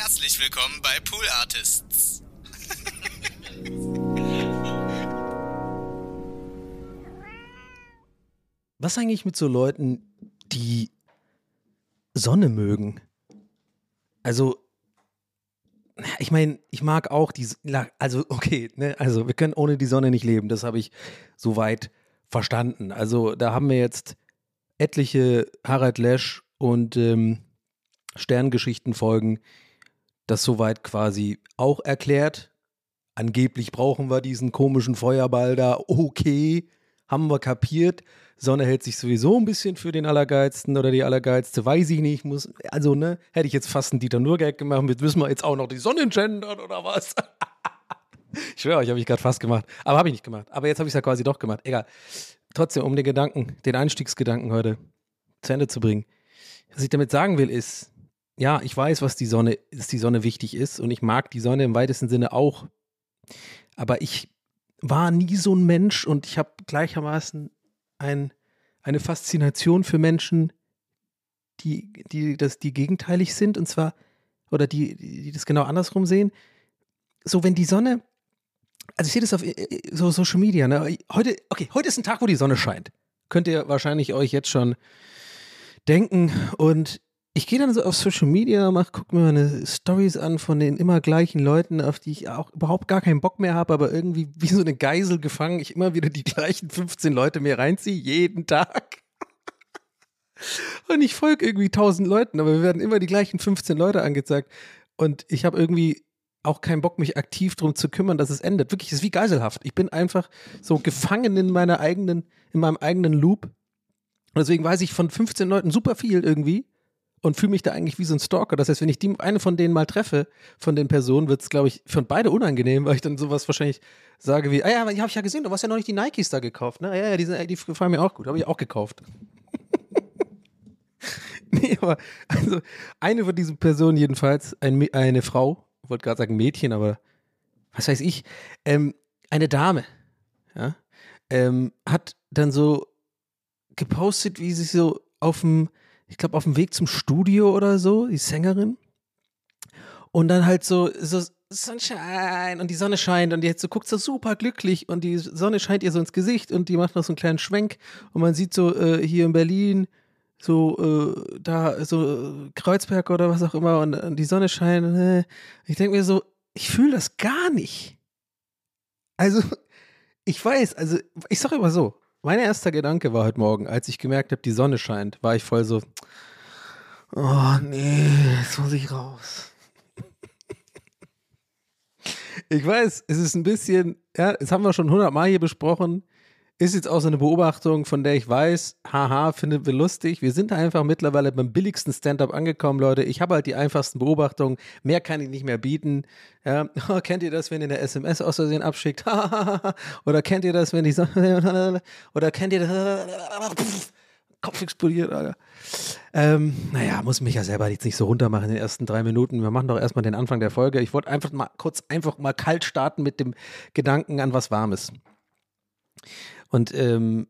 Herzlich willkommen bei Pool Artists. Was eigentlich mit so Leuten, die Sonne mögen? Also, ich meine, ich mag auch die, also okay, ne, also wir können ohne die Sonne nicht leben, das habe ich soweit verstanden. Also da haben wir jetzt etliche Harald Lesch und ähm, Sterngeschichtenfolgen das soweit quasi auch erklärt. Angeblich brauchen wir diesen komischen Feuerball da. Okay, haben wir kapiert. Sonne hält sich sowieso ein bisschen für den Allergeizten oder die Allergeizte, weiß ich nicht. Muss, also, ne, hätte ich jetzt fast einen Dieter Nurgag gemacht, jetzt müssen wir jetzt auch noch die Sonne gendern oder was? ich schwöre euch, habe ich gerade fast gemacht. Aber habe ich nicht gemacht. Aber jetzt habe ich es ja quasi doch gemacht. Egal. Trotzdem, um den Gedanken, den Einstiegsgedanken heute zu Ende zu bringen. Was ich damit sagen will, ist, ja, ich weiß, was die Sonne, dass die Sonne wichtig ist und ich mag die Sonne im weitesten Sinne auch. Aber ich war nie so ein Mensch und ich habe gleichermaßen ein, eine Faszination für Menschen, die, die, das, die gegenteilig sind und zwar, oder die, die das genau andersrum sehen. So, wenn die Sonne, also ich sehe das auf äh, so Social Media, ne? Heute, okay, heute ist ein Tag, wo die Sonne scheint. Könnt ihr wahrscheinlich euch jetzt schon denken und ich gehe dann so auf Social Media, mach, guck mir meine Stories an von den immer gleichen Leuten, auf die ich auch überhaupt gar keinen Bock mehr habe, aber irgendwie wie so eine Geisel gefangen, ich immer wieder die gleichen 15 Leute mir reinziehe, jeden Tag. Und ich folge irgendwie 1000 Leuten, aber wir werden immer die gleichen 15 Leute angezeigt. Und ich habe irgendwie auch keinen Bock, mich aktiv darum zu kümmern, dass es endet. Wirklich, es ist wie geiselhaft. Ich bin einfach so gefangen in meiner eigenen, in meinem eigenen Loop. Und deswegen weiß ich von 15 Leuten super viel irgendwie und fühle mich da eigentlich wie so ein Stalker. Das heißt, wenn ich die, eine von denen mal treffe, von den Personen, wird es, glaube ich, für beide unangenehm, weil ich dann sowas wahrscheinlich sage wie, ah ja, habe ich ja gesehen, du hast ja noch nicht die Nikes da gekauft, ne? Ja, ja, die, die gefallen mir auch gut, habe ich auch gekauft. nee, aber also eine von diesen Personen jedenfalls, ein, eine Frau, wollte gerade sagen Mädchen, aber was weiß ich, ähm, eine Dame, ja, ähm, hat dann so gepostet, wie sie so auf dem ich glaube, auf dem Weg zum Studio oder so, die Sängerin. Und dann halt so, so Sunshine und die Sonne scheint und die so guckt so super glücklich und die Sonne scheint ihr so ins Gesicht und die macht noch so einen kleinen Schwenk und man sieht so äh, hier in Berlin so äh, da so äh, Kreuzberg oder was auch immer und, und die Sonne scheint. Äh, ich denke mir so, ich fühle das gar nicht. Also ich weiß, also ich sage immer so, mein erster Gedanke war heute Morgen, als ich gemerkt habe, die Sonne scheint, war ich voll so, oh nee, jetzt muss ich raus. ich weiß, es ist ein bisschen, ja, das haben wir schon hundertmal hier besprochen. Ist jetzt auch so eine Beobachtung, von der ich weiß, haha, finden wir lustig. Wir sind einfach mittlerweile beim billigsten Stand-up angekommen, Leute. Ich habe halt die einfachsten Beobachtungen. Mehr kann ich nicht mehr bieten. Ja, oh, kennt ihr das, wenn ihr eine SMS aus Versehen abschickt? Oder kennt ihr das, wenn die Sonne. Oder kennt ihr das? Kopf explodiert, Alter. Ähm, naja, muss mich ja selber jetzt nicht so runtermachen in den ersten drei Minuten. Wir machen doch erstmal den Anfang der Folge. Ich wollte einfach mal kurz einfach mal kalt starten mit dem Gedanken an was Warmes. Und ähm,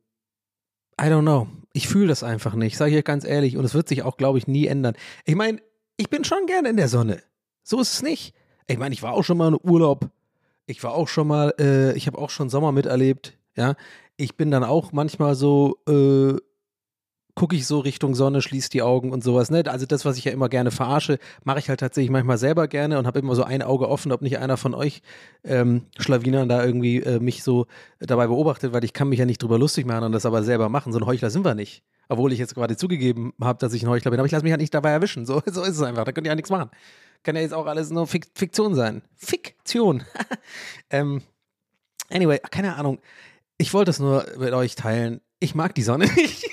I don't know. Ich fühle das einfach nicht. Sage ich euch ganz ehrlich. Und es wird sich auch, glaube ich, nie ändern. Ich meine, ich bin schon gerne in der Sonne. So ist es nicht. Ich meine, ich war auch schon mal in Urlaub. Ich war auch schon mal, äh, ich habe auch schon Sommer miterlebt. Ja, ich bin dann auch manchmal so äh, gucke ich so Richtung Sonne, schließe die Augen und sowas. Ne? Also das, was ich ja immer gerne verarsche, mache ich halt tatsächlich manchmal selber gerne und habe immer so ein Auge offen, ob nicht einer von euch ähm, Schlawinern da irgendwie äh, mich so dabei beobachtet, weil ich kann mich ja nicht drüber lustig machen und das aber selber machen. So ein Heuchler sind wir nicht. Obwohl ich jetzt gerade zugegeben habe, dass ich ein Heuchler bin. Aber ich lasse mich halt nicht dabei erwischen. So, so ist es einfach. Da könnt ihr ja nichts machen. Kann ja jetzt auch alles nur Fik Fiktion sein. Fiktion. ähm, anyway, keine Ahnung. Ich wollte es nur mit euch teilen. Ich mag die Sonne nicht.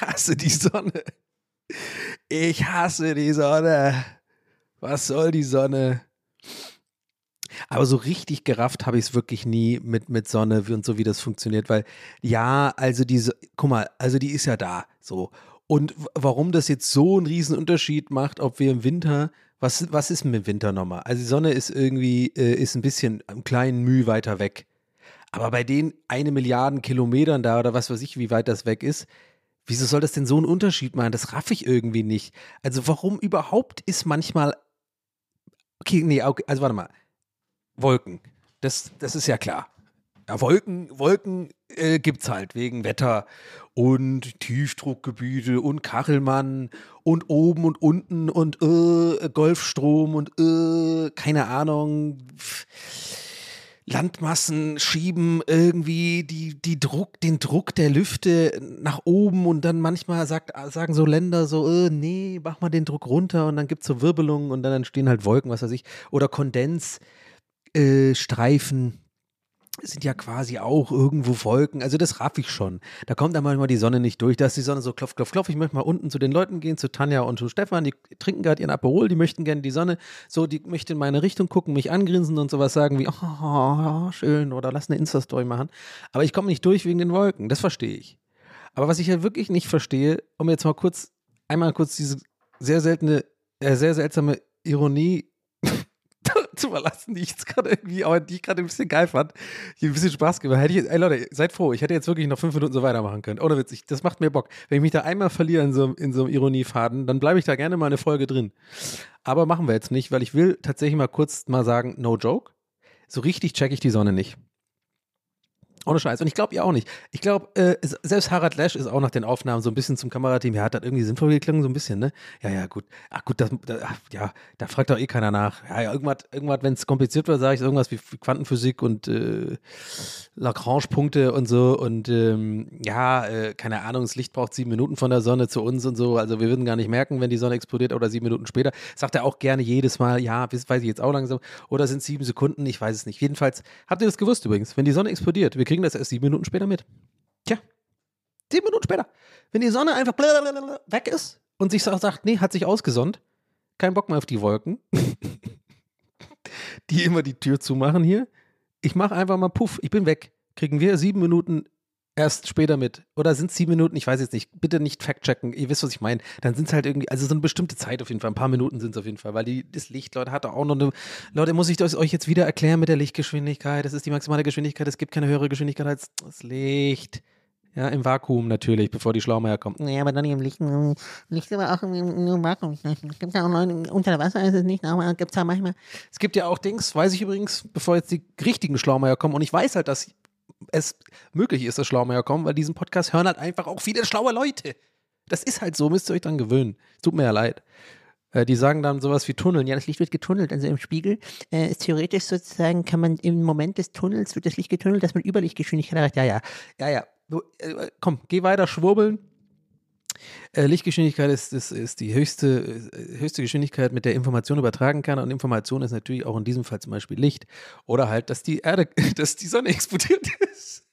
Ich hasse die Sonne. Ich hasse die Sonne. Was soll die Sonne? Aber so richtig gerafft habe ich es wirklich nie mit, mit Sonne und so, wie das funktioniert, weil ja, also diese, guck mal, also die ist ja da, so. Und warum das jetzt so einen riesen Unterschied macht, ob wir im Winter, was, was ist mit dem Winter nochmal? Also die Sonne ist irgendwie, äh, ist ein bisschen, einen kleinen Mühe weiter weg. Aber bei den eine Milliarden Kilometern da oder was weiß ich, wie weit das weg ist, Wieso soll das denn so einen Unterschied machen? Das raff ich irgendwie nicht. Also warum überhaupt ist manchmal. Okay, nee, okay, also warte mal. Wolken. Das, das ist ja klar. Ja, Wolken, Wolken äh, gibt's halt wegen Wetter und Tiefdruckgebiete und Kachelmann und oben und unten und äh, Golfstrom und äh, keine Ahnung. Landmassen schieben irgendwie die, die Druck, den Druck der Lüfte nach oben und dann manchmal sagt, sagen so Länder so, äh, nee, mach mal den Druck runter und dann gibt es so Wirbelungen und dann entstehen halt Wolken, was weiß ich, oder Kondensstreifen. Äh, sind ja quasi auch irgendwo Wolken. Also das raff ich schon. Da kommt dann manchmal die Sonne nicht durch. Da ist die Sonne so klopf, klopf, klopf. Ich möchte mal unten zu den Leuten gehen, zu Tanja und zu Stefan. Die trinken gerade ihren Aperol, die möchten gerne die Sonne. So, die möchten in meine Richtung gucken, mich angrinsen und sowas sagen wie, oh, schön, oder lass eine Insta-Story machen. Aber ich komme nicht durch wegen den Wolken. Das verstehe ich. Aber was ich ja wirklich nicht verstehe, um jetzt mal kurz, einmal kurz diese sehr seltene, äh, sehr seltsame Ironie zu verlassen, die ich jetzt gerade irgendwie, aber die ich gerade ein bisschen geil fand, die ein bisschen Spaß gemacht. Hätte ich, ey Leute, seid froh, ich hätte jetzt wirklich noch fünf Minuten so weitermachen können. Ohne Witz, ich, das macht mir Bock. Wenn ich mich da einmal verliere in so, in so einem Ironiefaden, dann bleibe ich da gerne mal eine Folge drin. Aber machen wir jetzt nicht, weil ich will tatsächlich mal kurz mal sagen, no joke. So richtig check ich die Sonne nicht. Ohne Scheiß. Und ich glaube ihr auch nicht. Ich glaube, äh, selbst Harald Lesch ist auch nach den Aufnahmen so ein bisschen zum Kamerateam. Ja, hat das irgendwie sinnvoll geklungen, so ein bisschen, ne? Ja, ja, gut. Ach gut, das, da, ja, da fragt doch eh keiner nach. Ja, ja, irgendwas, irgendwas wenn es kompliziert wird, sage ich irgendwas wie Quantenphysik und äh, Lagrange-Punkte und so. Und ähm, ja, äh, keine Ahnung, das Licht braucht sieben Minuten von der Sonne zu uns und so. Also wir würden gar nicht merken, wenn die Sonne explodiert oder sieben Minuten später. Sagt er auch gerne jedes Mal, ja, das weiß ich jetzt auch langsam. Oder sind sieben Sekunden, ich weiß es nicht. Jedenfalls, habt ihr das gewusst übrigens? Wenn die Sonne explodiert, wir kriegen das erst sieben Minuten später mit. Tja, sieben Minuten später. Wenn die Sonne einfach weg ist und sich sagt, nee, hat sich ausgesonnt, kein Bock mehr auf die Wolken, die immer die Tür zumachen hier. Ich mache einfach mal Puff, ich bin weg. Kriegen wir sieben Minuten erst später mit. Oder sind es sieben Minuten? Ich weiß jetzt nicht. Bitte nicht fact-checken. Ihr wisst, was ich meine. Dann sind es halt irgendwie, also so eine bestimmte Zeit auf jeden Fall. Ein paar Minuten sind es auf jeden Fall, weil die, das Licht, Leute, hat auch noch eine. Leute, muss ich das euch jetzt wieder erklären mit der Lichtgeschwindigkeit? Das ist die maximale Geschwindigkeit. Es gibt keine höhere Geschwindigkeit als das Licht. Ja, im Vakuum natürlich, bevor die Schlaumeier kommt. Ja, aber dann im Licht. Licht aber auch im, im Vakuum. Es gibt ja auch noch, unter Wasser ist es nicht, aber gibt es ja manchmal. Es gibt ja auch Dings, weiß ich übrigens, bevor jetzt die richtigen Schlaumeier kommen. Und ich weiß halt, dass es möglich ist, dass Schlaumeier kommen, weil diesen Podcast hören halt einfach auch viele schlaue Leute. Das ist halt so, müsst ihr euch dann gewöhnen. Tut mir ja leid. Äh, die sagen dann sowas wie Tunneln. Ja, das Licht wird getunnelt, also im Spiegel. Äh, ist theoretisch sozusagen, kann man im Moment des Tunnels, wird das Licht getunnelt, dass man Überlichtgeschwindigkeit erreicht. Ja, ja, ja, ja. Du, äh, komm, geh weiter schwurbeln. Äh, Lichtgeschwindigkeit ist, ist, ist die höchste, höchste Geschwindigkeit, mit der Information übertragen kann. Und Information ist natürlich auch in diesem Fall zum Beispiel Licht. Oder halt, dass die Erde, dass die Sonne explodiert ist.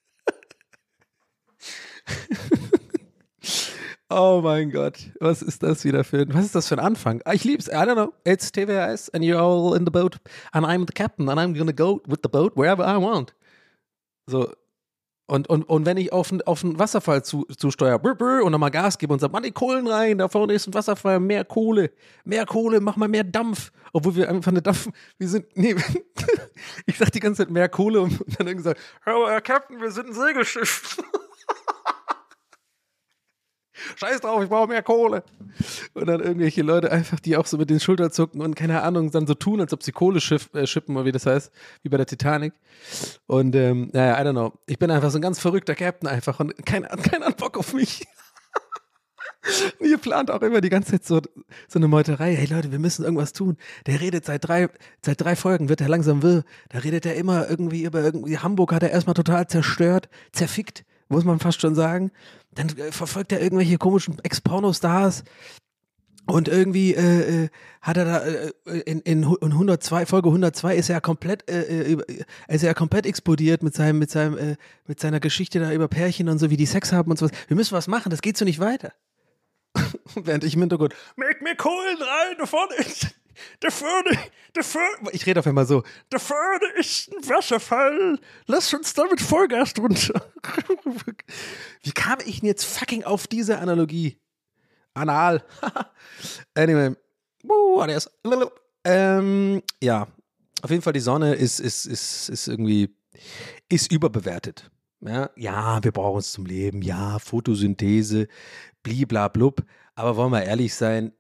oh mein Gott, was ist das wieder für ein, was ist das für ein Anfang? Ah, ich lieb's, I don't know, it's TWS and you're all in the boat and I'm the captain and I'm gonna go with the boat wherever I want. So, und, und, und wenn ich auf, auf einen Wasserfall zu, zusteuere und nochmal Gas gebe und sage, Mann, die Kohlen rein, da vorne ist ein Wasserfall, mehr Kohle, mehr Kohle, mach mal mehr Dampf. Obwohl wir einfach eine Dampf, wir sind, nee, ich sag die ganze Zeit mehr Kohle und dann irgendwie gesagt, hör mal, Herr Captain, wir sind ein Segelschiff. Scheiß drauf, ich brauche mehr Kohle. Und dann irgendwelche Leute einfach, die auch so mit den Schultern zucken und keine Ahnung, dann so tun, als ob sie Kohle schiff, äh, schippen, oder wie das heißt, wie bei der Titanic. Und ähm, naja, I don't know. Ich bin einfach so ein ganz verrückter Captain einfach und keiner, keiner hat Bock auf mich. Ihr plant auch immer die ganze Zeit so, so eine Meuterei. Hey Leute, wir müssen irgendwas tun. Der redet seit drei, seit drei Folgen, wird er langsam wirr. Da redet er immer irgendwie über irgendwie Hamburg hat er erstmal total zerstört, zerfickt muss man fast schon sagen. Dann äh, verfolgt er irgendwelche komischen Ex-Porno-Stars. Und irgendwie äh, äh, hat er da äh, in, in 102 Folge 102 ist er komplett äh, äh ist er komplett explodiert mit seinem mit seinem äh, mit seiner Geschichte da über Pärchen und so wie die Sex haben und so was. Wir müssen was machen, das geht so nicht weiter. Während ich im Hintergrund Make mir Kohlen rein, da vorne der Förde, der Förde, ich rede auf einmal so, der Förde ist ein Wasserfall, lass uns damit Vollgas drunter. Wie kam ich denn jetzt fucking auf diese Analogie? Anal. anyway. Uh, ähm, ja, auf jeden Fall die Sonne ist, ist, ist, ist irgendwie, ist überbewertet. Ja, ja wir brauchen es zum Leben. Ja, Photosynthese, bliblablub. Aber wollen wir ehrlich sein,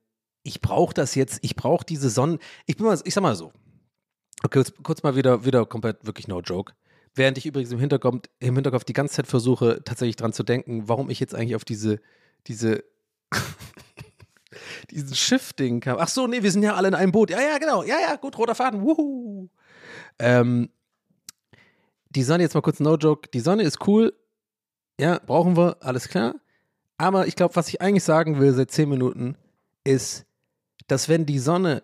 ich brauche das jetzt, ich brauche diese Sonnen. Ich bin mal, ich sag mal so. Okay, kurz, kurz mal wieder, wieder komplett wirklich no joke. Während ich übrigens im Hinterkopf, im Hinterkopf die ganze Zeit versuche, tatsächlich dran zu denken, warum ich jetzt eigentlich auf diese, diese, diesen Schiff-Ding kam. Ach so, nee, wir sind ja alle in einem Boot. Ja, ja, genau. Ja, ja, gut, roter Faden. Wuhu. Ähm, die Sonne, jetzt mal kurz no joke. Die Sonne ist cool. Ja, brauchen wir, alles klar. Aber ich glaube, was ich eigentlich sagen will seit zehn Minuten, ist, dass wenn die Sonne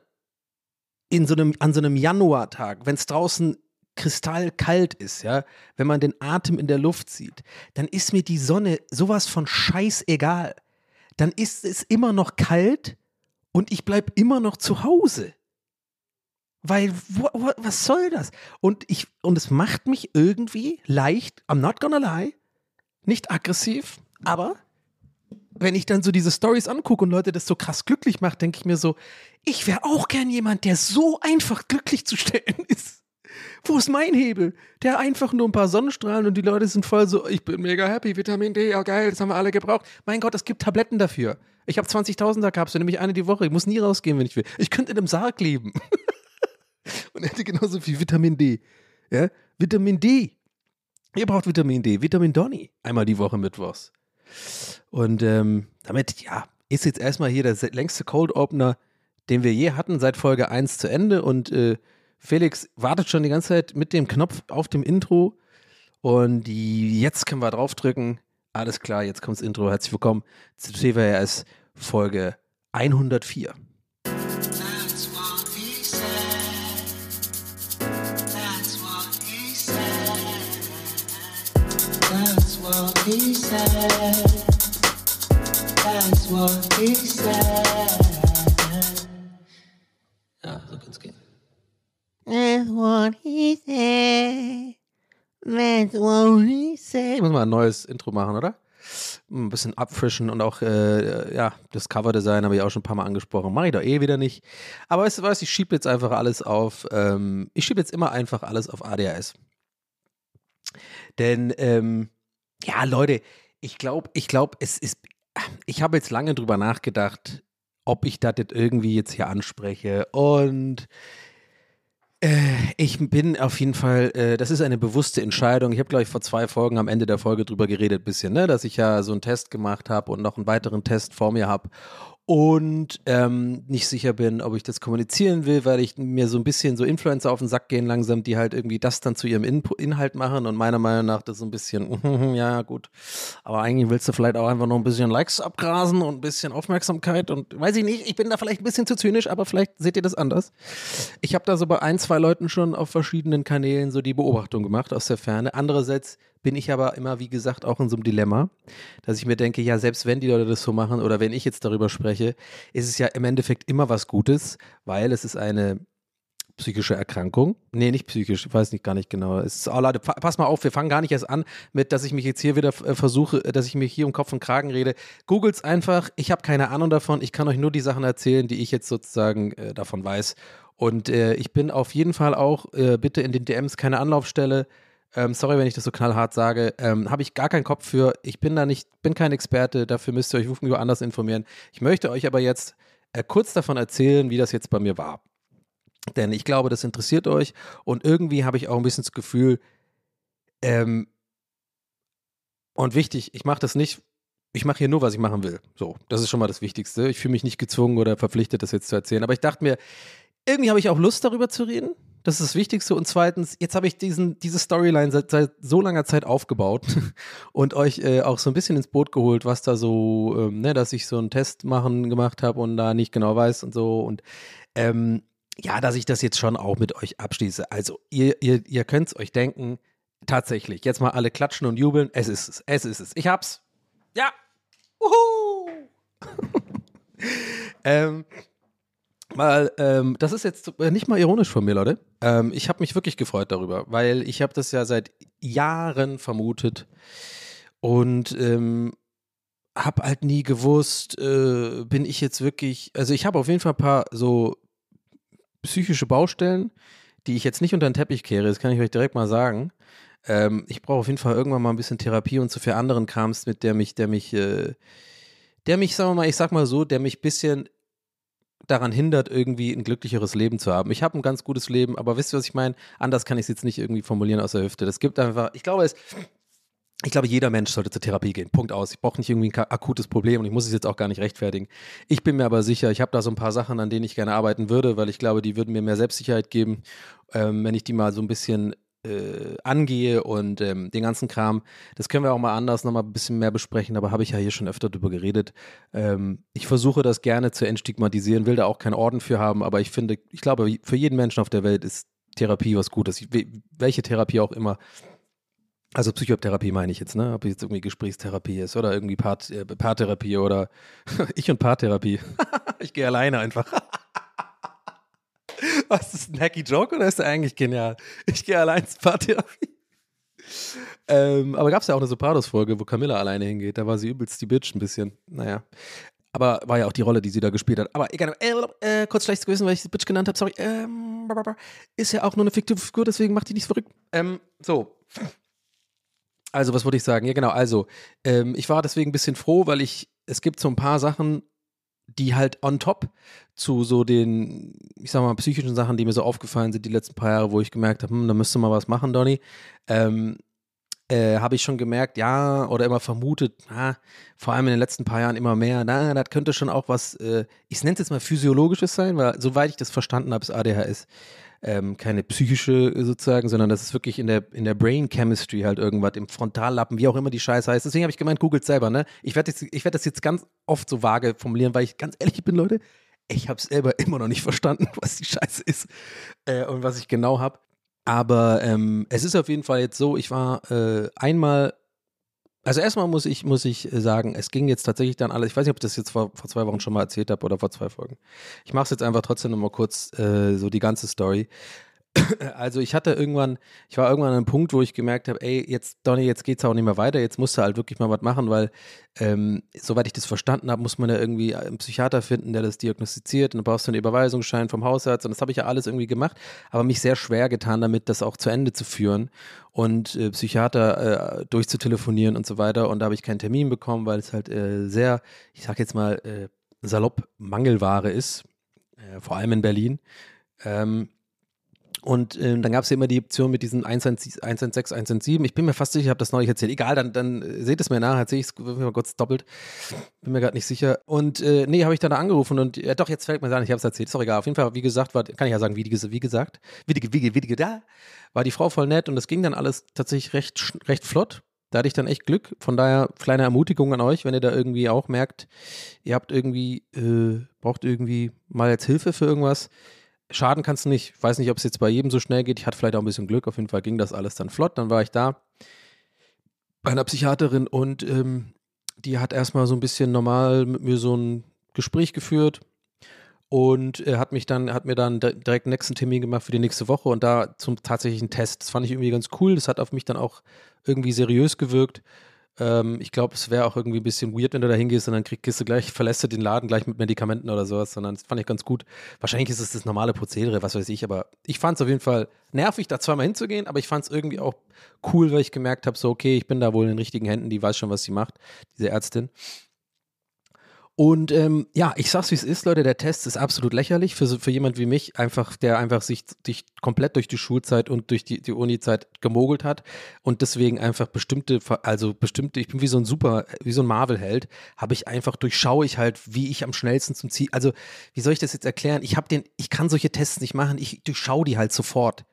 in so einem, an so einem Januartag, wenn es draußen kristallkalt ist, ja, wenn man den Atem in der Luft sieht, dann ist mir die Sonne sowas von scheißegal. Dann ist es immer noch kalt und ich bleibe immer noch zu Hause. Weil, wo, wo, was soll das? Und ich, und es macht mich irgendwie leicht, I'm not gonna lie, nicht aggressiv, aber wenn ich dann so diese Stories angucke und Leute das so krass glücklich macht, denke ich mir so, ich wäre auch gern jemand, der so einfach glücklich zu stellen ist. Wo ist mein Hebel? Der einfach nur ein paar Sonnenstrahlen und die Leute sind voll so, ich bin mega happy, Vitamin D, ja geil, das haben wir alle gebraucht. Mein Gott, es gibt Tabletten dafür. Ich habe 20.000er Kapseln, nämlich eine die Woche. Ich muss nie rausgehen, wenn ich will. Ich könnte in einem Sarg leben. und hätte genauso viel Vitamin D. Ja? Vitamin D. Ihr braucht Vitamin D. Vitamin Donny. Einmal die Woche mittwochs. Und ähm, damit, ja, ist jetzt erstmal hier der längste Cold Opener, den wir je hatten, seit Folge 1 zu Ende. Und äh, Felix wartet schon die ganze Zeit mit dem Knopf auf dem Intro. Und die, jetzt können wir draufdrücken. Alles klar, jetzt kommt das Intro. Herzlich willkommen zu TWRS Folge 104. he said. That's what he said. Ja, so kann es gehen. That's what he said. That's what he Ich said. muss mal ein neues Intro machen, oder? Ein bisschen abfrischen und auch, äh, ja, das Coverdesign habe ich auch schon ein paar Mal angesprochen. Mache ich doch eh wieder nicht. Aber weißt du was, ich schiebe jetzt einfach alles auf, ähm, ich schiebe jetzt immer einfach alles auf ADHS. Denn, ähm, ja, Leute, ich glaube, ich glaube, es ist, ich habe jetzt lange drüber nachgedacht, ob ich das jetzt irgendwie jetzt hier anspreche und äh, ich bin auf jeden Fall, äh, das ist eine bewusste Entscheidung. Ich habe, glaube ich, vor zwei Folgen am Ende der Folge drüber geredet, bisschen, ne, dass ich ja so einen Test gemacht habe und noch einen weiteren Test vor mir habe und ähm, nicht sicher bin, ob ich das kommunizieren will, weil ich mir so ein bisschen so Influencer auf den Sack gehen langsam, die halt irgendwie das dann zu ihrem In Inhalt machen und meiner Meinung nach das so ein bisschen, ja gut, aber eigentlich willst du vielleicht auch einfach noch ein bisschen Likes abgrasen und ein bisschen Aufmerksamkeit und weiß ich nicht, ich bin da vielleicht ein bisschen zu zynisch, aber vielleicht seht ihr das anders. Ich habe da so bei ein, zwei Leuten schon auf verschiedenen Kanälen so die Beobachtung gemacht aus der Ferne. Andererseits bin ich aber immer, wie gesagt, auch in so einem Dilemma, dass ich mir denke, ja, selbst wenn die Leute das so machen oder wenn ich jetzt darüber spreche, ist es ja im Endeffekt immer was Gutes, weil es ist eine psychische Erkrankung. Nee, nicht psychisch, ich weiß nicht gar nicht genau. Es ist, oh Leute, pa- pass mal auf, wir fangen gar nicht erst an mit, dass ich mich jetzt hier wieder äh, versuche, dass ich mich hier um Kopf und Kragen rede. Googles einfach, ich habe keine Ahnung davon, ich kann euch nur die Sachen erzählen, die ich jetzt sozusagen äh, davon weiß. Und äh, ich bin auf jeden Fall auch, äh, bitte in den DMs keine Anlaufstelle. Ähm, sorry, wenn ich das so knallhart sage, ähm, habe ich gar keinen Kopf für. Ich bin da nicht, bin kein Experte, dafür müsst ihr euch über anders informieren. Ich möchte euch aber jetzt äh, kurz davon erzählen, wie das jetzt bei mir war. Denn ich glaube, das interessiert euch und irgendwie habe ich auch ein bisschen das Gefühl, ähm, und wichtig, ich mache das nicht, ich mache hier nur, was ich machen will. So, das ist schon mal das Wichtigste. Ich fühle mich nicht gezwungen oder verpflichtet, das jetzt zu erzählen. Aber ich dachte mir, irgendwie habe ich auch Lust darüber zu reden. Das ist das Wichtigste. Und zweitens, jetzt habe ich diesen, diese Storyline seit, seit so langer Zeit aufgebaut und euch äh, auch so ein bisschen ins Boot geholt, was da so, ähm, ne, dass ich so einen Test machen gemacht habe und da nicht genau weiß und so. Und ähm, ja, dass ich das jetzt schon auch mit euch abschließe. Also, ihr, ihr, ihr könnt es euch denken, tatsächlich, jetzt mal alle klatschen und jubeln. Es ist es, es ist es. Ich hab's. Ja. Wuhu. ähm, Weil, ähm, das ist jetzt äh, nicht mal ironisch von mir, Leute. Ähm, ich habe mich wirklich gefreut darüber, weil ich habe das ja seit Jahren vermutet und ähm, habe halt nie gewusst, äh, bin ich jetzt wirklich, also ich habe auf jeden Fall ein paar so psychische Baustellen, die ich jetzt nicht unter den Teppich kehre, das kann ich euch direkt mal sagen. Ähm, ich brauche auf jeden Fall irgendwann mal ein bisschen Therapie und so viel anderen Krams, mit der mich, der mich, äh, der mich, sagen wir mal, ich sag mal so, der mich ein bisschen daran hindert, irgendwie ein glücklicheres Leben zu haben. Ich habe ein ganz gutes Leben, aber wisst ihr, was ich meine? Anders kann ich es jetzt nicht irgendwie formulieren aus der Hüfte. Das gibt einfach, ich glaube, es, ich glaube, jeder Mensch sollte zur Therapie gehen. Punkt aus. Ich brauche nicht irgendwie ein akutes Problem und ich muss es jetzt auch gar nicht rechtfertigen. Ich bin mir aber sicher, ich habe da so ein paar Sachen, an denen ich gerne arbeiten würde, weil ich glaube, die würden mir mehr Selbstsicherheit geben, ähm, wenn ich die mal so ein bisschen äh, angehe und ähm, den ganzen Kram. Das können wir auch mal anders nochmal ein bisschen mehr besprechen, aber habe ich ja hier schon öfter drüber geredet. Ähm, ich versuche das gerne zu entstigmatisieren, will da auch keinen Orden für haben, aber ich finde, ich glaube, für jeden Menschen auf der Welt ist Therapie was Gutes. We- Welche Therapie auch immer. Also Psychotherapie meine ich jetzt, ne? Ob jetzt irgendwie Gesprächstherapie ist oder irgendwie Part, äh, Paartherapie oder ich und Paartherapie. ich gehe alleine einfach. Was ist ein hacky Joke oder ist der eigentlich genial? Ich gehe allein zur Paartherapie. Ähm, aber gab es ja auch eine Sopranos-Folge, wo Camilla alleine hingeht. Da war sie übelst die Bitch ein bisschen. Naja. Aber war ja auch die Rolle, die sie da gespielt hat. Aber egal, äh, äh, kurz schlechtes Gewissen, weil ich die Bitch genannt habe. Sorry. Ähm, ist ja auch nur eine fiktive Figur, deswegen macht die nicht verrückt. Ähm, so. Also, was wollte ich sagen? Ja, genau. Also, ähm, ich war deswegen ein bisschen froh, weil ich, es gibt so ein paar Sachen, die halt on top zu so den, ich sag mal, psychischen Sachen, die mir so aufgefallen sind die letzten paar Jahre, wo ich gemerkt habe, hm, da müsste mal was machen, Donny. Ähm, äh, habe ich schon gemerkt, ja, oder immer vermutet, na, vor allem in den letzten paar Jahren immer mehr, na, das könnte schon auch was, äh, ich nenne es jetzt mal physiologisches sein, weil soweit ich das verstanden habe, ist ADHS ähm, keine psychische äh, sozusagen, sondern das ist wirklich in der, in der Brain Chemistry halt irgendwas, im Frontallappen, wie auch immer die Scheiße heißt. Deswegen habe ich gemeint, googelt selber, ne? Ich werde werd das jetzt ganz oft so vage formulieren, weil ich ganz ehrlich bin, Leute, ich habe selber immer noch nicht verstanden, was die Scheiße ist äh, und was ich genau habe. Aber ähm, es ist auf jeden Fall jetzt so, ich war äh, einmal, also erstmal muss ich, muss ich sagen, es ging jetzt tatsächlich dann alles, ich weiß nicht, ob ich das jetzt vor, vor zwei Wochen schon mal erzählt habe oder vor zwei Folgen. Ich mache es jetzt einfach trotzdem nochmal kurz, äh, so die ganze Story. Also ich hatte irgendwann, ich war irgendwann an einem Punkt, wo ich gemerkt habe, ey, jetzt, Donny, jetzt geht's auch nicht mehr weiter, jetzt musst du halt wirklich mal was machen, weil, ähm, soweit ich das verstanden habe, muss man ja irgendwie einen Psychiater finden, der das diagnostiziert und dann brauchst du einen Überweisungsschein vom Hausarzt und das habe ich ja alles irgendwie gemacht, aber mich sehr schwer getan damit, das auch zu Ende zu führen und äh, Psychiater äh, durchzutelefonieren und so weiter und da habe ich keinen Termin bekommen, weil es halt äh, sehr, ich sag jetzt mal, äh, salopp Mangelware ist, äh, vor allem in Berlin. Ähm, und ähm, dann gab es ja immer die Option mit diesen 116, 116, 117. Ich bin mir fast sicher, ich habe das neulich erzählt. Egal, dann, dann äh, seht es mir nach, erzähle ich es mal kurz doppelt. Bin mir gerade nicht sicher. Und äh, nee, habe ich dann da angerufen und ja, doch, jetzt fällt mir an, ich habe es erzählt. Ist doch egal. Auf jeden Fall, wie gesagt, war, kann ich ja sagen, wie, wie gesagt, wie, wie, wie, wie, da war die Frau voll nett und das ging dann alles tatsächlich recht, recht flott. Da hatte ich dann echt Glück. Von daher kleine Ermutigung an euch, wenn ihr da irgendwie auch merkt, ihr habt irgendwie, äh, braucht irgendwie mal jetzt Hilfe für irgendwas. Schaden kannst du nicht. Ich weiß nicht, ob es jetzt bei jedem so schnell geht. Ich hatte vielleicht auch ein bisschen Glück. Auf jeden Fall ging das alles dann flott. Dann war ich da bei einer Psychiaterin und ähm, die hat erstmal so ein bisschen normal mit mir so ein Gespräch geführt und äh, hat mich dann, hat mir dann di- direkt einen nächsten Termin gemacht für die nächste Woche und da zum tatsächlichen Test. Das fand ich irgendwie ganz cool. Das hat auf mich dann auch irgendwie seriös gewirkt. Ähm, ich glaube, es wäre auch irgendwie ein bisschen weird, wenn du da hingehst und dann krieg, kriegst du gleich, verlässt du den Laden gleich mit Medikamenten oder sowas, sondern das fand ich ganz gut. Wahrscheinlich ist es das normale Prozedere, was weiß ich, aber ich fand es auf jeden Fall nervig, da zweimal hinzugehen, aber ich fand es irgendwie auch cool, weil ich gemerkt habe, so, okay, ich bin da wohl in den richtigen Händen, die weiß schon, was sie macht, diese Ärztin. Und ähm, ja, ich sag's wie es ist, Leute, der Test ist absolut lächerlich für, für jemand wie mich, einfach, der einfach sich, sich komplett durch die Schulzeit und durch die, die Uni-Zeit gemogelt hat und deswegen einfach bestimmte, also bestimmte, ich bin wie so ein Super, wie so ein Marvel-Held, habe ich einfach, durchschaue ich halt, wie ich am schnellsten zum Ziel, also wie soll ich das jetzt erklären? Ich habe den, ich kann solche Tests nicht machen, ich durchschaue die halt sofort.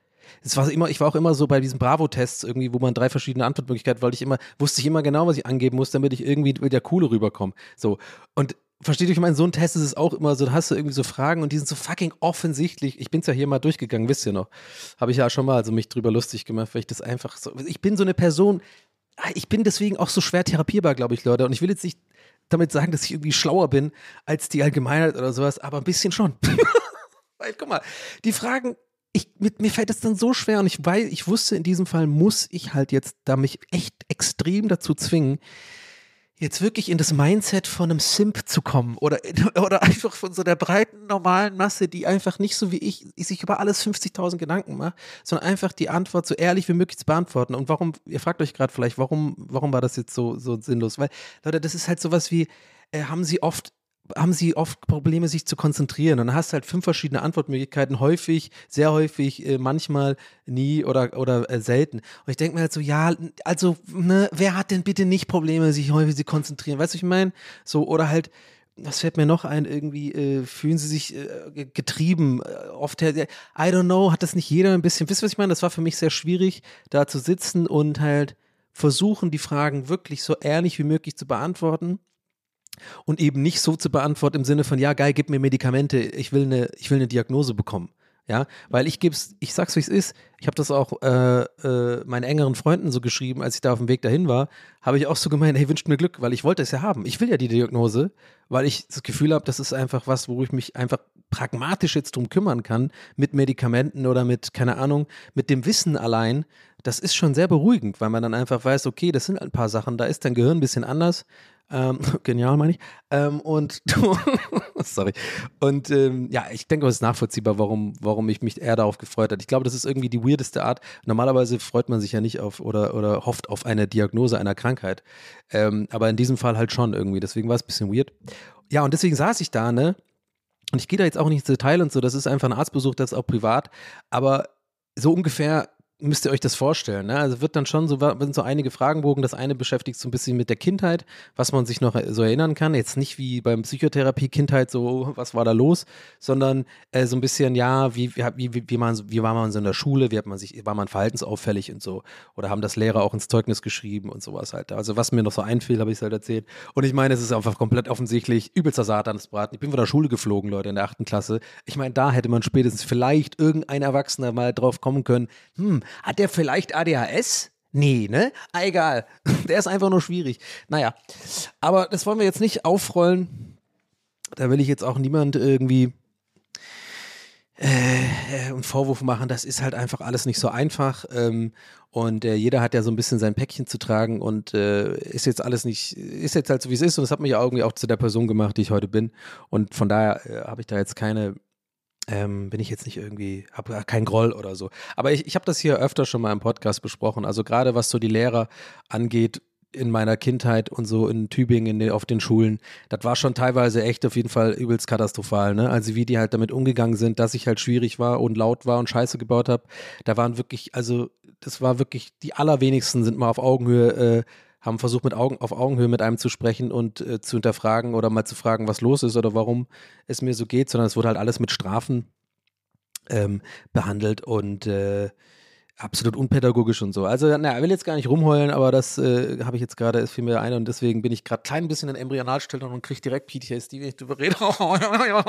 Es war immer, ich war auch immer so bei diesen Bravo-Tests irgendwie, wo man drei verschiedene Antwortmöglichkeiten, wollte ich immer, wusste ich immer genau, was ich angeben muss, damit ich irgendwie mit der Coole rüberkomme. So. Und versteht ihr, ich meine, so ein Test ist es auch immer so, da hast du irgendwie so Fragen und die sind so fucking offensichtlich. Ich bin's ja hier mal durchgegangen, wisst ihr noch. Habe ich ja schon mal also mich drüber lustig gemacht, weil ich das einfach so, ich bin so eine Person, ich bin deswegen auch so schwer therapierbar, glaube ich, Leute. Und ich will jetzt nicht damit sagen, dass ich irgendwie schlauer bin als die Allgemeinheit oder sowas, aber ein bisschen schon. Guck mal, die Fragen, ich, mit, mir fällt es dann so schwer und ich weiß, ich wusste, in diesem Fall muss ich halt jetzt da mich echt extrem dazu zwingen, jetzt wirklich in das Mindset von einem Simp zu kommen oder, oder einfach von so der breiten, normalen Masse, die einfach nicht so wie ich sich über alles 50.000 Gedanken macht, sondern einfach die Antwort so ehrlich wie möglich zu beantworten. Und warum, ihr fragt euch gerade vielleicht, warum, warum war das jetzt so, so sinnlos? Weil, Leute, das ist halt sowas wie, äh, haben sie oft haben sie oft Probleme, sich zu konzentrieren. Und dann hast du halt fünf verschiedene Antwortmöglichkeiten, häufig, sehr häufig, äh, manchmal nie oder, oder äh, selten. Und ich denke mir halt so, ja, also, ne, wer hat denn bitte nicht Probleme, sich häufig zu konzentrieren? Weißt du, ich meine? So, oder halt, was fällt mir noch ein, irgendwie äh, fühlen sie sich äh, getrieben. Äh, oft, I don't know, hat das nicht jeder ein bisschen, wisst ihr, was ich meine? Das war für mich sehr schwierig, da zu sitzen und halt versuchen, die Fragen wirklich so ehrlich wie möglich zu beantworten und eben nicht so zu beantworten im Sinne von, ja, geil, gib mir Medikamente, ich will eine, ich will eine Diagnose bekommen. Ja, weil ich geb's, ich sag's wie es ist. Ich habe das auch äh, äh, meinen engeren Freunden so geschrieben, als ich da auf dem Weg dahin war, habe ich auch so gemeint, hey, wünscht mir Glück, weil ich wollte es ja haben. Ich will ja die Diagnose, weil ich das Gefühl habe, das ist einfach was, wo ich mich einfach pragmatisch jetzt drum kümmern kann, mit Medikamenten oder mit, keine Ahnung, mit dem Wissen allein. Das ist schon sehr beruhigend, weil man dann einfach weiß, okay, das sind ein paar Sachen, da ist dein Gehirn ein bisschen anders, ähm, genial, meine ich. Ähm, und sorry. Und ähm, ja, ich denke, es ist nachvollziehbar, warum, warum ich mich eher darauf gefreut habe. Ich glaube, das ist irgendwie die weirdeste Art. Normalerweise freut man sich ja nicht auf oder, oder hofft auf eine Diagnose einer Krankheit. Ähm, aber in diesem Fall halt schon irgendwie. Deswegen war es ein bisschen weird. Ja, und deswegen saß ich da, ne? Und ich gehe da jetzt auch nicht ins Detail und so, das ist einfach ein Arztbesuch, das ist auch privat. Aber so ungefähr müsst ihr euch das vorstellen. Ne? Also wird dann schon so, sind so einige Fragenbogen. Das eine beschäftigt so ein bisschen mit der Kindheit, was man sich noch so erinnern kann. Jetzt nicht wie beim Psychotherapie Kindheit so, was war da los, sondern äh, so ein bisschen, ja, wie, wie, wie, wie, man, wie war man so in der Schule, wie hat man sich, war man verhaltensauffällig und so. Oder haben das Lehrer auch ins Zeugnis geschrieben und sowas halt. Also was mir noch so einfiel, habe ich es halt erzählt. Und ich meine, es ist einfach komplett offensichtlich übelster Satansbraten. Ich bin von der Schule geflogen, Leute, in der achten Klasse. Ich meine, da hätte man spätestens vielleicht irgendein Erwachsener mal drauf kommen können, hm, hat der vielleicht ADHS? Nee, ne? Ah, egal. Der ist einfach nur schwierig. Naja, aber das wollen wir jetzt nicht aufrollen. Da will ich jetzt auch niemand irgendwie äh, einen Vorwurf machen. Das ist halt einfach alles nicht so einfach. Ähm, und äh, jeder hat ja so ein bisschen sein Päckchen zu tragen und äh, ist jetzt alles nicht, ist jetzt halt so, wie es ist. Und das hat mich ja irgendwie auch zu der Person gemacht, die ich heute bin. Und von daher äh, habe ich da jetzt keine ähm, bin ich jetzt nicht irgendwie, habe keinen Groll oder so. Aber ich, ich habe das hier öfter schon mal im Podcast besprochen. Also gerade was so die Lehrer angeht, in meiner Kindheit und so in Tübingen in auf den Schulen, das war schon teilweise echt auf jeden Fall übelst katastrophal, ne? Also wie die halt damit umgegangen sind, dass ich halt schwierig war und laut war und Scheiße gebaut habe. Da waren wirklich, also das war wirklich, die allerwenigsten sind mal auf Augenhöhe äh, haben versucht, mit Augen, auf Augenhöhe mit einem zu sprechen und äh, zu hinterfragen oder mal zu fragen, was los ist oder warum es mir so geht, sondern es wurde halt alles mit Strafen ähm, behandelt und äh, absolut unpädagogisch und so. Also, naja, ich will jetzt gar nicht rumheulen, aber das äh, habe ich jetzt gerade, es fiel mir ein und deswegen bin ich gerade klein bisschen in Embryonalstellung und kriege direkt PTSD, wenn ich darüber rede. Oh,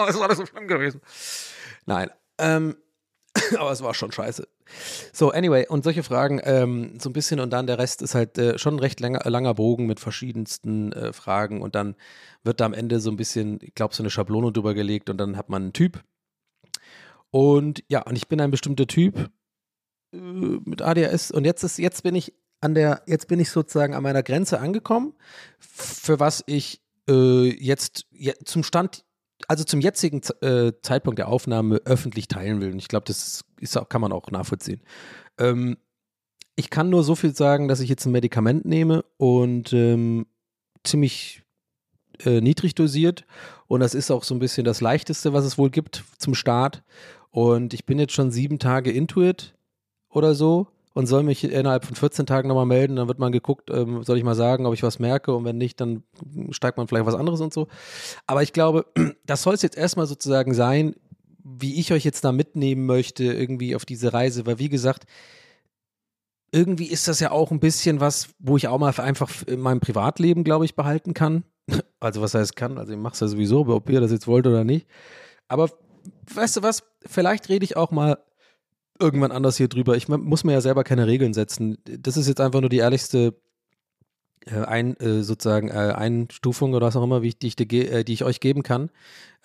ist alles so schlimm gewesen. Nein, ähm, aber es war schon scheiße. So, anyway, und solche Fragen ähm, so ein bisschen und dann der Rest ist halt äh, schon ein recht langer, langer Bogen mit verschiedensten äh, Fragen und dann wird da am Ende so ein bisschen, ich glaube, so eine Schablone drüber gelegt und dann hat man einen Typ. Und ja, und ich bin ein bestimmter Typ äh, mit ADHS und jetzt ist, jetzt bin ich an der, jetzt bin ich sozusagen an meiner Grenze angekommen, für was ich äh, jetzt, jetzt zum Stand also zum jetzigen äh, Zeitpunkt der Aufnahme öffentlich teilen will. Und ich glaube, das ist kann man auch nachvollziehen. Ähm, ich kann nur so viel sagen, dass ich jetzt ein Medikament nehme und ähm, ziemlich äh, niedrig dosiert. Und das ist auch so ein bisschen das Leichteste, was es wohl gibt zum Start. Und ich bin jetzt schon sieben Tage Intuit oder so und soll mich innerhalb von 14 Tagen nochmal melden. Dann wird man geguckt, ähm, soll ich mal sagen, ob ich was merke und wenn nicht, dann steigt man vielleicht was anderes und so. Aber ich glaube, das soll es jetzt erstmal sozusagen sein, wie ich euch jetzt da mitnehmen möchte, irgendwie auf diese Reise, weil wie gesagt, irgendwie ist das ja auch ein bisschen was, wo ich auch mal einfach in meinem Privatleben, glaube ich, behalten kann. Also was heißt kann, also ich mache es ja sowieso, ob ihr das jetzt wollt oder nicht. Aber weißt du was, vielleicht rede ich auch mal irgendwann anders hier drüber. Ich muss mir ja selber keine Regeln setzen. Das ist jetzt einfach nur die ehrlichste äh, ein, äh, sozusagen äh, Einstufung oder was auch immer, wie ich, die, ich, äh, die ich euch geben kann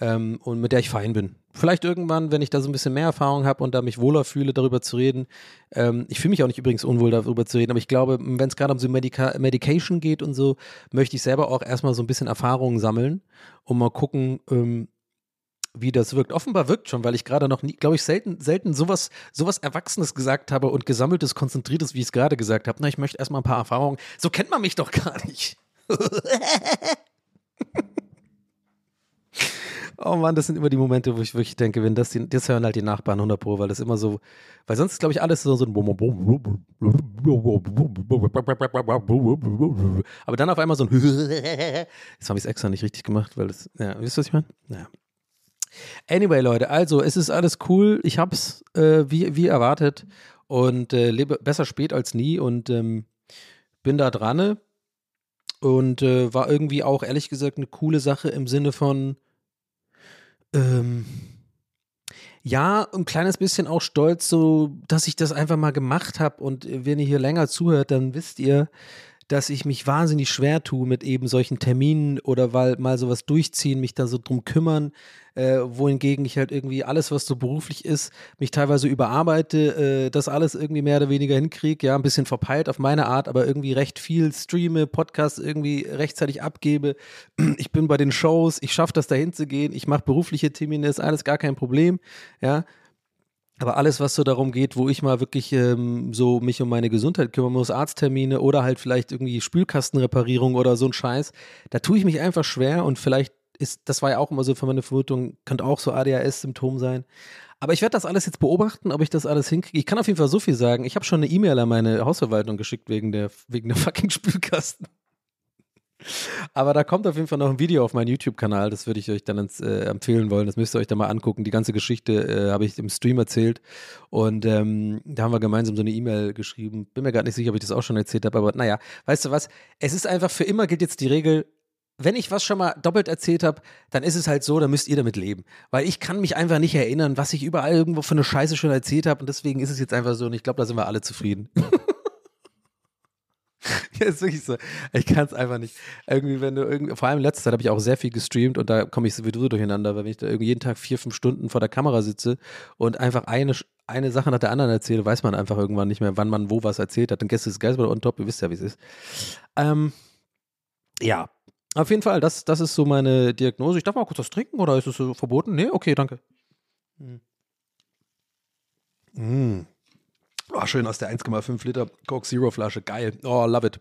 ähm, und mit der ich fein bin. vielleicht irgendwann, wenn ich da so ein bisschen mehr Erfahrung habe und da mich wohler fühle, darüber zu reden. Ähm, ich fühle mich auch nicht übrigens unwohl, darüber zu reden, aber ich glaube, wenn es gerade um so Medica Medication geht und so, möchte ich selber auch erstmal so ein bisschen Erfahrungen sammeln und mal gucken, ähm, wie das wirkt. Offenbar wirkt schon, weil ich gerade noch nie, glaube ich, selten, selten sowas, sowas Erwachsenes gesagt habe und gesammeltes, konzentriertes, wie ich es gerade gesagt habe. Na, ich möchte erstmal ein paar Erfahrungen. So kennt man mich doch gar nicht. oh Mann, das sind immer die Momente, wo ich wirklich denke, wenn das, die, das hören halt die Nachbarn 100 Pro, weil das immer so, weil sonst glaube ich, alles so, so ein aber dann auf einmal so ein jetzt habe ich es extra nicht richtig gemacht, weil das, ja, wisst ihr, was ich meine? Ja. Anyway, Leute, also es ist alles cool. Ich hab's äh, wie, wie erwartet. Und äh, lebe besser spät als nie und ähm, bin da dran. Und äh, war irgendwie auch ehrlich gesagt eine coole Sache im Sinne von ähm, ja, ein kleines bisschen auch stolz, so dass ich das einfach mal gemacht habe und wenn ihr hier länger zuhört, dann wisst ihr, dass ich mich wahnsinnig schwer tue mit eben solchen Terminen oder weil mal sowas durchziehen, mich da so drum kümmern, äh, wohingegen ich halt irgendwie alles, was so beruflich ist, mich teilweise überarbeite, äh, das alles irgendwie mehr oder weniger hinkriege, ja, ein bisschen verpeilt auf meine Art, aber irgendwie recht viel streame, Podcasts irgendwie rechtzeitig abgebe. Ich bin bei den Shows, ich schaffe das dahin zu gehen, ich mache berufliche Termine, ist alles gar kein Problem, ja. Aber alles, was so darum geht, wo ich mal wirklich ähm, so mich um meine Gesundheit kümmern muss, Arzttermine oder halt vielleicht irgendwie Spülkastenreparierung oder so ein Scheiß, da tue ich mich einfach schwer und vielleicht ist, das war ja auch immer so von meiner Vermutung, könnte auch so ADHS-Symptom sein. Aber ich werde das alles jetzt beobachten, ob ich das alles hinkriege. Ich kann auf jeden Fall so viel sagen. Ich habe schon eine E-Mail an meine Hausverwaltung geschickt wegen der, wegen der fucking Spülkasten. Aber da kommt auf jeden Fall noch ein Video auf meinen YouTube-Kanal, das würde ich euch dann ins, äh, empfehlen wollen. Das müsst ihr euch da mal angucken. Die ganze Geschichte äh, habe ich im Stream erzählt und ähm, da haben wir gemeinsam so eine E-Mail geschrieben. Bin mir gar nicht sicher, ob ich das auch schon erzählt habe, aber naja, weißt du was? Es ist einfach für immer gilt jetzt die Regel, wenn ich was schon mal doppelt erzählt habe, dann ist es halt so, dann müsst ihr damit leben. Weil ich kann mich einfach nicht erinnern, was ich überall irgendwo für eine Scheiße schon erzählt habe und deswegen ist es jetzt einfach so und ich glaube, da sind wir alle zufrieden. ja, ist wirklich so. Ich kann es einfach nicht. Irgendwie, wenn du irgendwie, vor allem letzte Zeit habe ich auch sehr viel gestreamt und da komme ich sowieso durcheinander, weil ich da irgendwie jeden Tag vier, fünf Stunden vor der Kamera sitze und einfach eine, eine Sache nach der anderen erzähle, weiß man einfach irgendwann nicht mehr, wann man wo was erzählt hat. Und gestern ist Geist on top, ihr wisst ja, wie es ist. Ähm, ja, auf jeden Fall, das, das ist so meine Diagnose. Ich darf mal kurz was trinken oder ist es so verboten? Nee, okay, danke. Hm. Mm. Oh, schön aus der 1,5 Liter Coke Zero Flasche. Geil. Oh, love it.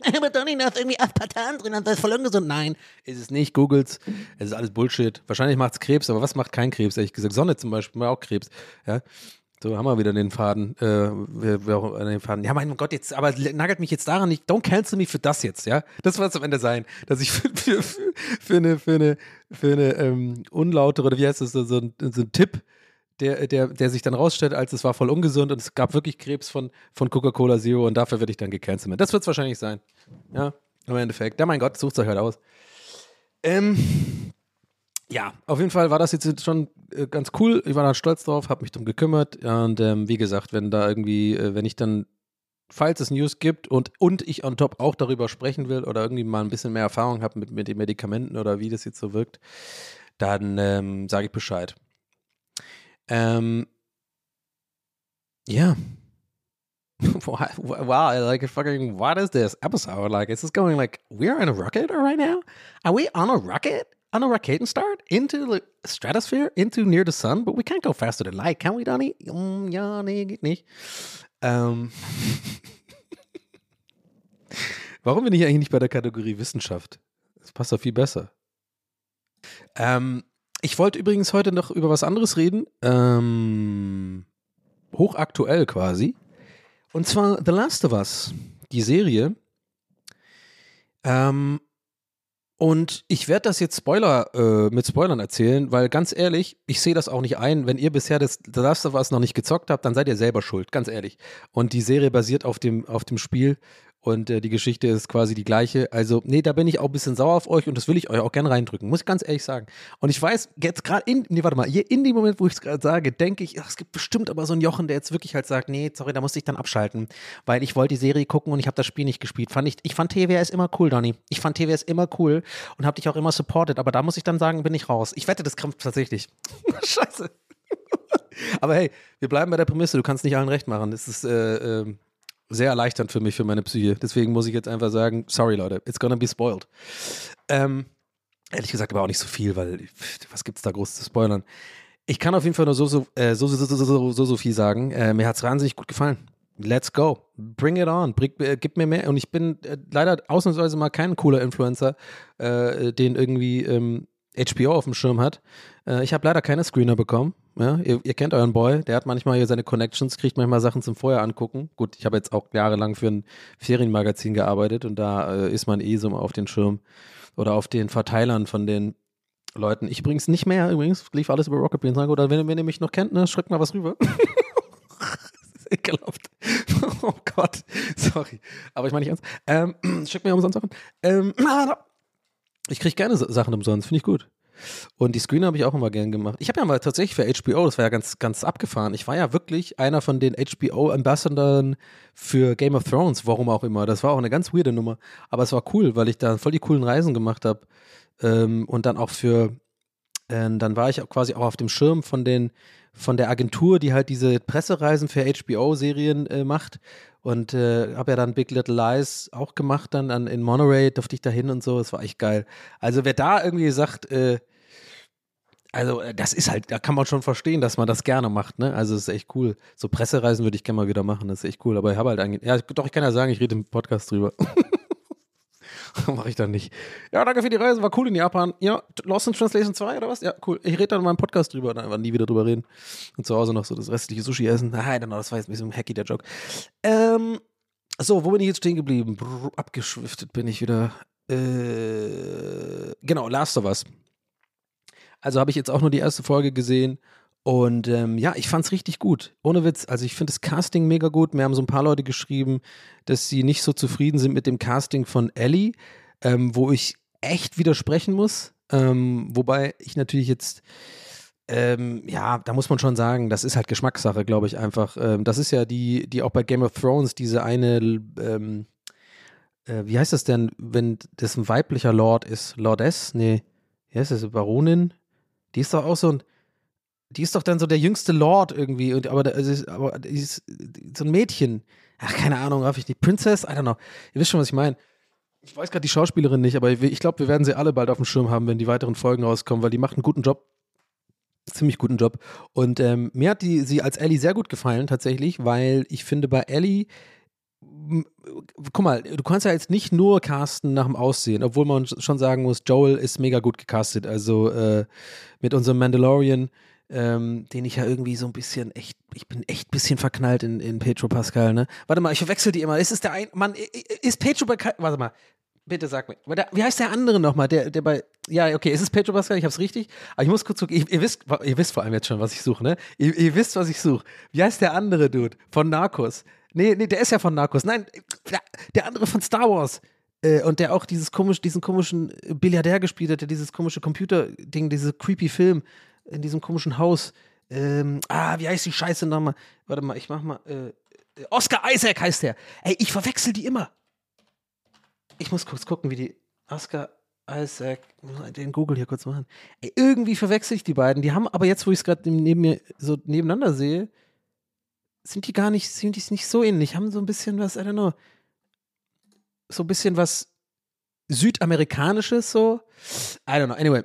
Aber Donny, da ist irgendwie Aspartam drin, das ist voll ungesund. Nein. Ist es nicht, googles. Es ist alles Bullshit. Wahrscheinlich macht es Krebs, aber was macht kein Krebs, ehrlich gesagt? Sonne zum Beispiel macht auch Krebs. Ja. So, haben wir wieder den Faden. Äh, wir, wir den Faden. Ja, mein Gott, jetzt, aber nagelt mich jetzt daran nicht. Don't cancel me für das jetzt, ja? Das wird es am Ende sein, dass ich für, für, für eine, für eine, für eine ähm, unlautere, oder wie heißt das, so, so, so ein Tipp der, der, der sich dann rausstellt, als es war voll ungesund und es gab wirklich Krebs von, von Coca-Cola Zero und dafür werde ich dann gecancelt. Das wird es wahrscheinlich sein. Ja, im Endeffekt. Ja, mein Gott, sucht euch halt aus. Ähm, ja, auf jeden Fall war das jetzt schon äh, ganz cool. Ich war da stolz drauf, habe mich darum gekümmert und ähm, wie gesagt, wenn da irgendwie, äh, wenn ich dann falls es News gibt und, und ich on top auch darüber sprechen will oder irgendwie mal ein bisschen mehr Erfahrung habe mit, mit den Medikamenten oder wie das jetzt so wirkt, dann ähm, sage ich Bescheid. Um, yeah. wow, like fucking, what is this episode? Like, is this going like we're in a rocket right now? Are we on a rocket? On a rocket and start into the stratosphere, into near the sun, but we can't go faster than light, can we, Donny? Um, nicht. Ähm. Warum bin ich eigentlich bei der Kategorie Wissenschaft? Das passt doch viel besser. Ähm, Ich wollte übrigens heute noch über was anderes reden. Ähm, hochaktuell quasi. Und zwar The Last of Us, die Serie. Ähm, und ich werde das jetzt Spoiler äh, mit Spoilern erzählen, weil ganz ehrlich, ich sehe das auch nicht ein. Wenn ihr bisher das The Last of Us noch nicht gezockt habt, dann seid ihr selber schuld, ganz ehrlich. Und die Serie basiert auf dem, auf dem Spiel Und äh, die Geschichte ist quasi die gleiche. Also, nee, da bin ich auch ein bisschen sauer auf euch und das will ich euch auch gerne reindrücken, muss ich ganz ehrlich sagen. Und ich weiß, jetzt gerade in, nee, warte mal, hier in dem Moment, wo ich es gerade sage, denke ich, ach, es gibt bestimmt aber so einen Jochen, der jetzt wirklich halt sagt, nee, sorry, da musste ich dann abschalten, weil ich wollte die Serie gucken und ich habe das Spiel nicht gespielt. Fand ich, ich fand TWS immer cool, Donny. Ich fand TWS immer cool und habe dich auch immer supported, aber da muss ich dann sagen, bin ich raus. Ich wette, das kommt tatsächlich. Scheiße. aber hey, wir bleiben bei der Prämisse, du kannst nicht allen recht machen. Das ist, äh, äh, sehr erleichternd für mich, für meine Psyche. Deswegen muss ich jetzt einfach sagen, sorry Leute, it's gonna be spoiled. Ähm, ehrlich gesagt aber auch nicht so viel, weil was gibt's da groß zu spoilern? Ich kann auf jeden Fall nur so, so, äh, so, so, so, so, so, viel sagen. Äh, mir hat's wahnsinnig gut gefallen. Let's go. Bring it on. Bring, äh, gib mir mehr. Und ich bin äh, leider ausnahmsweise mal kein cooler Influencer, äh, den irgendwie ähm, HBO auf dem Schirm hat. Äh, ich habe leider keine Screener bekommen. Ja, ihr, ihr, kennt euren Boy, der hat manchmal hier seine Connections, kriegt manchmal Sachen zum Vorher angucken. Gut, ich habe jetzt auch jahrelang für ein Ferienmagazin gearbeitet und da äh, ist man eh so auf den Schirm oder auf den Verteilern von den Leuten. Ich übrigens nicht mehr, übrigens, lief alles über Rocket Beans. Oder wenn, wenn ihr mich noch kennt, ne, schreibt mal was rüber. ekelhaft. Oh Gott, sorry. Aber ich meine nicht ernst. Ähm, schickt mir umsonst Sachen. Ähm, ich kriege gerne Sachen umsonst, finde ich gut. Und die Screener habe ich auch immer gern gemacht. Ich habe ja mal tatsächlich für HBO, das war ja ganz, ganz abgefahren. Ich war ja wirklich einer von den HBO-Ambassadoren für Game of Thrones, warum auch immer. Das war auch eine ganz weirde Nummer. Aber es war cool, weil ich da voll die coolen Reisen gemacht habe. Ähm, und dann auch für, äh, dann war ich auch quasi auch auf dem Schirm von den, von der Agentur, die halt diese Pressereisen für HBO-Serien äh, macht. Und äh, habe ja dann Big Little Lies auch gemacht, dann an, in Monterey durfte ich da hin und so. Es war echt geil. Also wer da irgendwie sagt, äh, also äh, das ist halt, da kann man schon verstehen, dass man das gerne macht, ne? Also es ist echt cool. So Pressereisen würde ich gerne mal wieder machen, das ist echt cool. Aber ich habe halt eigentlich, ja, doch, ich kann ja sagen, ich rede im Podcast drüber. Mache ich dann nicht. Ja, danke für die Reise, war cool in Japan. Ja, Lost in Translation 2 oder was? Ja, cool. Ich rede dann in meinem Podcast drüber, dann einfach nie wieder drüber reden. Und zu Hause noch so das restliche Sushi essen. Nein, das war jetzt ein bisschen hacky, der Joke. Ähm, so, wo bin ich jetzt stehen geblieben? Brr, abgeschwiftet bin ich wieder. Äh, genau, Last of Us. Also habe ich jetzt auch nur die erste Folge gesehen und ähm, ja, ich fand's richtig gut. Ohne Witz. Also ich finde das Casting mega gut. Mir haben so ein paar Leute geschrieben, dass sie nicht so zufrieden sind mit dem Casting von Ellie, ähm, wo ich echt widersprechen muss. Ähm, wobei ich natürlich jetzt, ähm, ja, da muss man schon sagen, das ist halt Geschmackssache, glaube ich einfach. Ähm, das ist ja die, die auch bei Game of Thrones diese eine, ähm, äh, wie heißt das denn, wenn das ein weiblicher Lord ist? Lordess? Nee, wie heißt das? Baronin? Die ist doch auch so ein die ist doch dann so der jüngste Lord irgendwie, und, aber, also, aber die ist so ein Mädchen. Ach, keine Ahnung, darf ich nicht. Princess? I don't know. Ihr wisst schon, was ich meine. Ich weiß gerade die Schauspielerin nicht, aber ich glaube, wir werden sie alle bald auf dem Schirm haben, wenn die weiteren Folgen rauskommen, weil die macht einen guten Job. Ziemlich guten Job. Und ähm, mir hat die, sie als Ellie sehr gut gefallen, tatsächlich, weil ich finde, bei Ellie guck mal, du kannst ja jetzt nicht nur casten nach dem Aussehen, obwohl man schon sagen muss, Joel ist mega gut gecastet. Also äh, mit unserem Mandalorian ähm, den ich ja irgendwie so ein bisschen echt, ich bin echt ein bisschen verknallt in, in Petro Pascal, ne? Warte mal, ich verwechsel die immer. Ist es der ein, Mann, ist Petro Pascal, warte mal, bitte sag mir, wie heißt der andere nochmal, der, der bei, ja, okay, ist es Petro Pascal, ich hab's richtig, aber ich muss kurz gucken, ihr, ihr, wisst, ihr wisst vor allem jetzt schon, was ich suche, ne? Ihr, ihr wisst, was ich suche. Wie heißt der andere Dude von Narcos? Nee, nee, der ist ja von Narcos. Nein, der andere von Star Wars äh, und der auch dieses komisch, diesen komischen Billiardär gespielt hat, der dieses komische Computer-Ding, diese creepy Film in diesem komischen Haus. Ähm, ah, wie heißt die Scheiße nochmal? Warte mal, ich mach mal. Äh, Oscar Isaac heißt der. Ey, ich verwechsel die immer. Ich muss kurz gucken, wie die. Oscar Isaac, den Google hier kurz machen. Ey, irgendwie verwechsel ich die beiden. Die haben aber jetzt, wo ich es gerade neben mir so nebeneinander sehe, sind die gar nicht, sind die nicht so ähnlich. Haben so ein bisschen was, I don't know. So ein bisschen was Südamerikanisches so. I don't know. Anyway,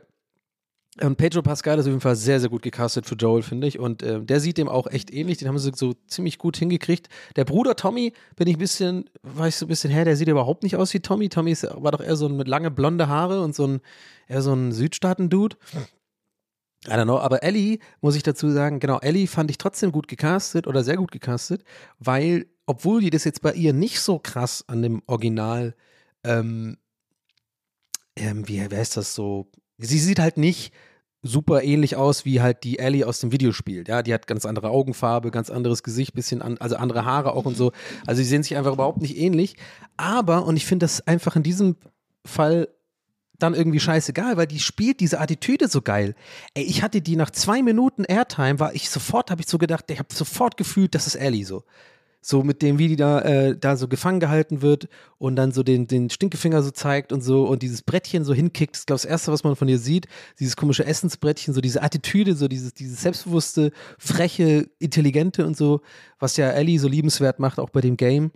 und Pedro Pascal ist auf jeden Fall sehr, sehr gut gecastet für Joel, finde ich. Und äh, der sieht dem auch echt ähnlich. Den haben sie so ziemlich gut hingekriegt. Der Bruder Tommy, bin ich ein bisschen, war ich so ein bisschen her, der sieht überhaupt nicht aus wie Tommy. Tommy ist, war doch eher so ein mit lange blonde Haare und so ein, eher so ein Südstaaten-Dude. I don't know, aber Ellie, muss ich dazu sagen, genau, Ellie fand ich trotzdem gut gecastet oder sehr gut gecastet, weil, obwohl die das jetzt bei ihr nicht so krass an dem Original, ähm, ähm, wie, wer ist das so? Sie sieht halt nicht super ähnlich aus wie halt die Ellie aus dem Videospiel. Ja, die hat ganz andere Augenfarbe, ganz anderes Gesicht, bisschen an, also andere Haare auch und so. Also sie sehen sich einfach überhaupt nicht ähnlich. Aber, und ich finde das einfach in diesem Fall dann irgendwie scheißegal, weil die spielt diese Attitüde so geil. Ey, ich hatte die nach zwei Minuten Airtime, war ich sofort, habe ich so gedacht, ich habe sofort gefühlt, das ist Ellie so. So mit dem, wie die da, äh, da so gefangen gehalten wird und dann so den, den Stinkefinger so zeigt und so und dieses Brettchen so hinkickt. Das ist, glaube ich, das Erste, was man von ihr sieht. Dieses komische Essensbrettchen, so diese Attitüde, so dieses, dieses selbstbewusste, freche, intelligente und so, was ja Ellie so liebenswert macht, auch bei dem Game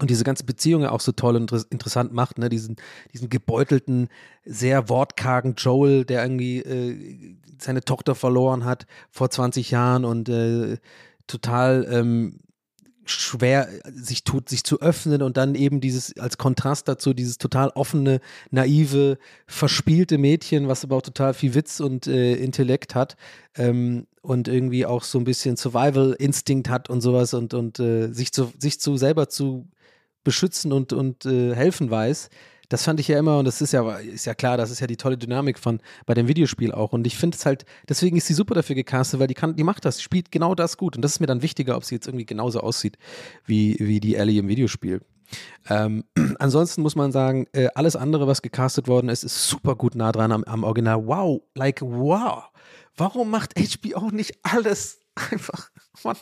und diese ganze Beziehung ja auch so toll und inter- interessant macht, ne? Diesen, diesen gebeutelten, sehr wortkargen Joel, der irgendwie äh, seine Tochter verloren hat vor 20 Jahren und äh, total ähm, schwer sich tut, sich zu öffnen und dann eben dieses als Kontrast dazu dieses total offene, naive, verspielte Mädchen, was aber auch total viel Witz und äh, Intellekt hat ähm, und irgendwie auch so ein bisschen Survival-Instinkt hat und sowas und, und äh, sich zu sich zu selber zu beschützen und, und äh, helfen weiß. Das fand ich ja immer, und das ist ja, ist ja klar, das ist ja die tolle Dynamik von bei dem Videospiel auch. Und ich finde es halt, deswegen ist sie super dafür gecastet, weil die kann, die macht das, spielt genau das gut. Und das ist mir dann wichtiger, ob sie jetzt irgendwie genauso aussieht wie, wie die Ellie im Videospiel. Ähm, ansonsten muss man sagen, äh, alles andere, was gecastet worden ist, ist super gut nah dran am, am Original. Wow, like wow. Warum macht HBO nicht alles einfach? Mann,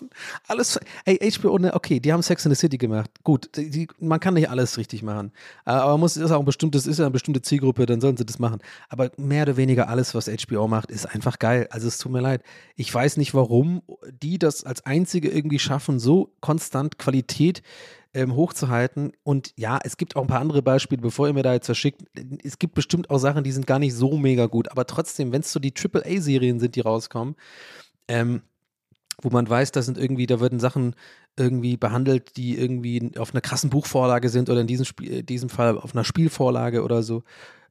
alles. Ey, HBO, ne, okay, die haben Sex in the City gemacht. Gut, die, man kann nicht alles richtig machen. Äh, Aber muss, ist auch ein bestimmtes, ist ja eine bestimmte Zielgruppe, dann sollen sie das machen. Aber mehr oder weniger alles, was HBO macht, ist einfach geil. Also es tut mir leid. Ich weiß nicht, warum die das als einzige irgendwie schaffen, so konstant Qualität ähm, hochzuhalten. Und ja, es gibt auch ein paar andere Beispiele, bevor ihr mir da jetzt verschickt. Es gibt bestimmt auch Sachen, die sind gar nicht so mega gut. Aber trotzdem, wenn es so die AAA-Serien sind, die rauskommen, ähm, wo man weiß, da sind irgendwie, da werden Sachen irgendwie behandelt, die irgendwie auf einer krassen Buchvorlage sind oder in diesem, Spiel, in diesem Fall auf einer Spielvorlage oder so.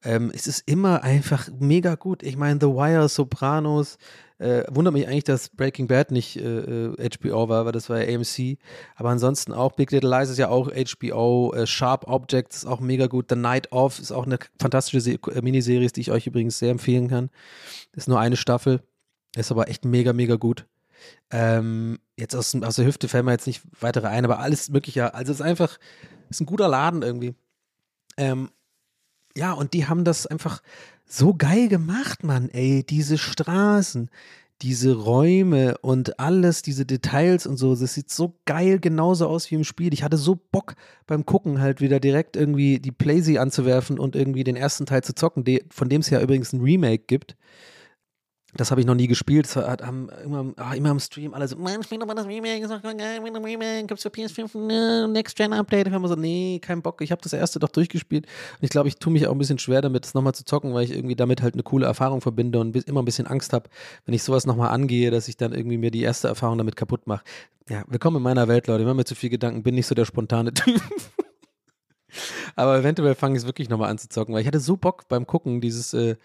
Ähm, es ist immer einfach mega gut. Ich meine, The Wire, Sopranos, äh, wundert mich eigentlich, dass Breaking Bad nicht äh, äh, HBO war, weil das war ja AMC. Aber ansonsten auch Big Little Lies ist ja auch HBO. Äh, Sharp Objects ist auch mega gut. The Night Of ist auch eine fantastische Se äh, Miniserie, die ich euch übrigens sehr empfehlen kann. Ist nur eine Staffel. Ist aber echt mega, mega gut. Ähm, jetzt aus, aus der Hüfte fällt mir jetzt nicht weitere ein, aber alles Mögliche. Also es ist einfach, ist ein guter Laden irgendwie. Ähm, ja, und die haben das einfach so geil gemacht, Mann, ey. Diese Straßen, diese Räume und alles, diese Details und so. Das sieht so geil genauso aus wie im Spiel. Ich hatte so Bock beim Gucken halt wieder direkt irgendwie die Playsee anzuwerfen und irgendwie den ersten Teil zu zocken, von dem es ja übrigens ein Remake gibt. Das habe ich noch nie gespielt. Das hat, haben immer, ah, immer im Stream alle so, Mann, spiel doch mal das Remake, ist doch geil, mit dem Remake, gibt's für PS5 ein äh, Next-Gen-Update. Ich immer so, nee, kein Bock. Ich habe das erste doch durchgespielt. Und ich glaube, ich tue mich auch ein bisschen schwer damit, das nochmal zu zocken, weil ich irgendwie damit halt eine coole Erfahrung verbinde und immer ein bisschen Angst habe, wenn ich sowas nochmal angehe, dass ich dann irgendwie mir die erste Erfahrung damit kaputt mache. Ja, willkommen in meiner Welt, Leute. Mache mir zu viel Gedanken, bin nicht so der spontane Typ. Aber eventuell fange ich es wirklich nochmal an zu zocken, weil ich hatte so Bock beim Gucken dieses, äh,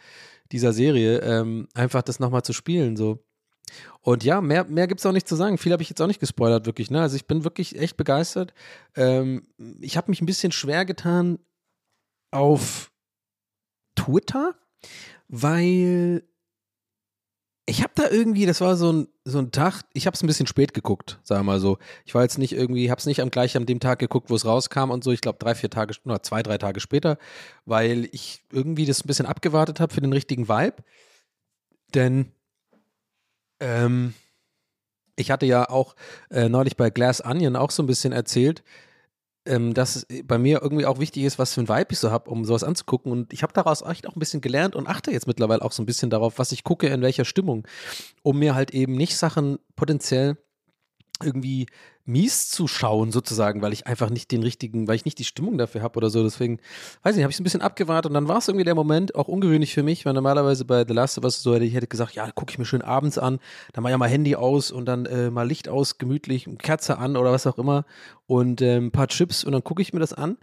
dieser Serie, ähm, einfach das nochmal zu spielen. So. Und ja, mehr, mehr gibt es auch nicht zu sagen. Viel habe ich jetzt auch nicht gespoilert, wirklich. Ne? Also ich bin wirklich echt begeistert. Ähm, ich habe mich ein bisschen schwer getan auf Twitter, weil ich habe da irgendwie, das war so ein, so ein Tag, ich habe es ein bisschen spät geguckt, sagen wir mal so. Ich war jetzt nicht irgendwie, habe es nicht am gleich an dem Tag geguckt, wo es rauskam und so. Ich glaube drei, vier Tage, oder zwei, drei Tage später, weil ich irgendwie das ein bisschen abgewartet habe für den richtigen Vibe. Denn ähm, ich hatte ja auch äh, neulich bei Glass Onion auch so ein bisschen erzählt, ähm, dass es bei mir irgendwie auch wichtig ist, was für ein Vibe ich so habe, um sowas anzugucken. Und ich habe daraus echt auch ein bisschen gelernt und achte jetzt mittlerweile auch so ein bisschen darauf, was ich gucke, in welcher Stimmung, um mir halt eben nicht Sachen potenziell irgendwie mies zu schauen, sozusagen, weil ich einfach nicht den richtigen, weil ich nicht die Stimmung dafür habe oder so. Deswegen, weiß nicht, habe ich so ein bisschen abgewartet und dann war es irgendwie der Moment, auch ungewöhnlich für mich, weil normalerweise bei The Last of Us so hätte ich hätte gesagt, ja, gucke ich mir schön abends an, dann mal ja mal Handy aus und dann äh, mal Licht aus, gemütlich, Kerze an oder was auch immer und äh, ein paar Chips und dann gucke ich mir das an.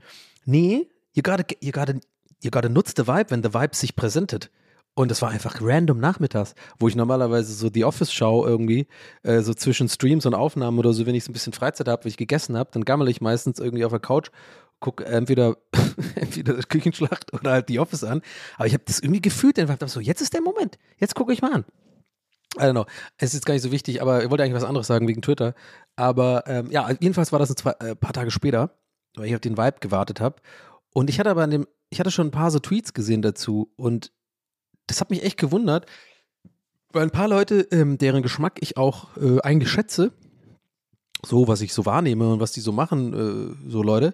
Nee, gotta, get- you gotta, you gotta nutze the vibe, wenn the vibe sich präsentiert. Und es war einfach random nachmittags, wo ich normalerweise so The Office schaue irgendwie, äh, so zwischen Streams und Aufnahmen oder so, wenn ich so ein bisschen Freizeit habe, wenn ich gegessen habe, dann gammel ich meistens irgendwie auf der Couch, gucke entweder, entweder das Küchenschlacht oder halt die Office an. Aber ich habe das irgendwie gefühlt, einfach so, jetzt ist der Moment. Jetzt gucke ich mal an. I don't know. Es ist gar nicht so wichtig, aber ich wollte eigentlich was anderes sagen wegen Twitter. Aber ähm, ja, jedenfalls war das ein zwei, äh, paar Tage später, weil ich auf den Vibe gewartet habe. Und ich hatte aber an dem, ich hatte schon ein paar so Tweets gesehen dazu und das hat mich echt gewundert, weil ein paar Leute, ähm, deren Geschmack ich auch äh, eigentlich schätze, so was ich so wahrnehme und was die so machen, äh, so Leute,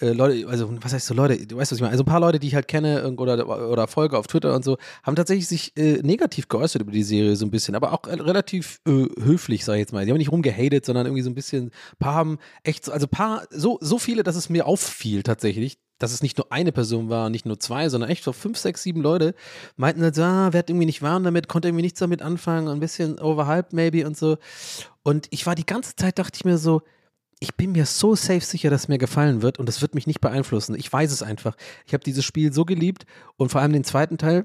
äh, Leute, also was heißt so Leute, du weißt, was ich meine, also ein paar Leute, die ich halt kenne oder, oder folge auf Twitter und so, haben tatsächlich sich äh, negativ geäußert über die Serie so ein bisschen, aber auch äh, relativ äh, höflich, sag ich jetzt mal. Die haben nicht rumgehatet, sondern irgendwie so ein bisschen, paar haben echt, so- also paar, so, so viele, dass es mir auffiel tatsächlich, dass es nicht nur eine Person war, nicht nur zwei, sondern echt so fünf, sechs, sieben Leute meinten halt so, ah, werd irgendwie nicht warm damit, konnte irgendwie nichts damit anfangen, ein bisschen overhyped maybe und so. Und ich war die ganze Zeit, dachte ich mir so, ich bin mir so safe sicher, dass es mir gefallen wird und das wird mich nicht beeinflussen. Ich weiß es einfach. Ich habe dieses Spiel so geliebt und vor allem den zweiten Teil.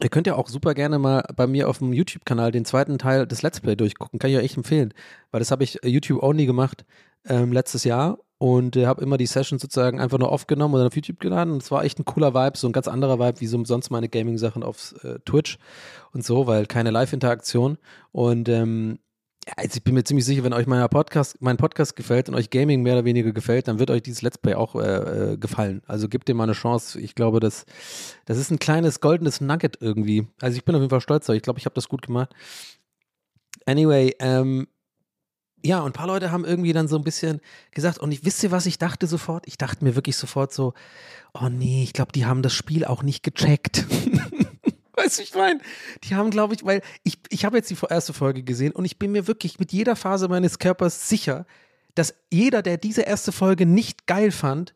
Ihr könnt ja auch super gerne mal bei mir auf dem YouTube-Kanal den zweiten Teil des Let's Play durchgucken. Kann ich euch echt empfehlen, weil das habe ich äh, YouTube-only gemacht ähm, letztes Jahr und äh, habe immer die Session sozusagen einfach nur aufgenommen und dann auf YouTube geladen. Und es war echt ein cooler Vibe, so ein ganz anderer Vibe, wie so sonst meine Gaming-Sachen auf äh, Twitch und so, weil keine Live-Interaktion. Und ähm, also ich bin mir ziemlich sicher, wenn euch mein Podcast, mein Podcast gefällt und euch Gaming mehr oder weniger gefällt, dann wird euch dieses Let's Play auch äh, äh, gefallen. Also gebt dem mal eine Chance. Ich glaube, das, das ist ein kleines goldenes Nugget irgendwie. Also ich bin auf jeden Fall stolz, ich glaube, ich habe das gut gemacht. Anyway, ähm, ja, und ein paar Leute haben irgendwie dann so ein bisschen gesagt, und ich wisst ihr, was ich dachte sofort? Ich dachte mir wirklich sofort so, oh nee, ich glaube, die haben das Spiel auch nicht gecheckt. weißt du, ich meine, die haben, glaube ich, weil ich, ich habe jetzt die erste Folge gesehen und ich bin mir wirklich mit jeder Phase meines Körpers sicher, dass jeder, der diese erste Folge nicht geil fand,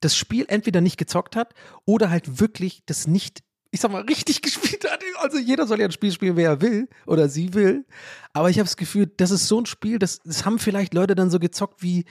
das Spiel entweder nicht gezockt hat oder halt wirklich das nicht, ich sag mal, richtig gespielt hat. Also jeder soll ja ein Spiel spielen, wer er will oder sie will. Aber ich habe das Gefühl, das ist so ein Spiel, das, das haben vielleicht Leute dann so gezockt wie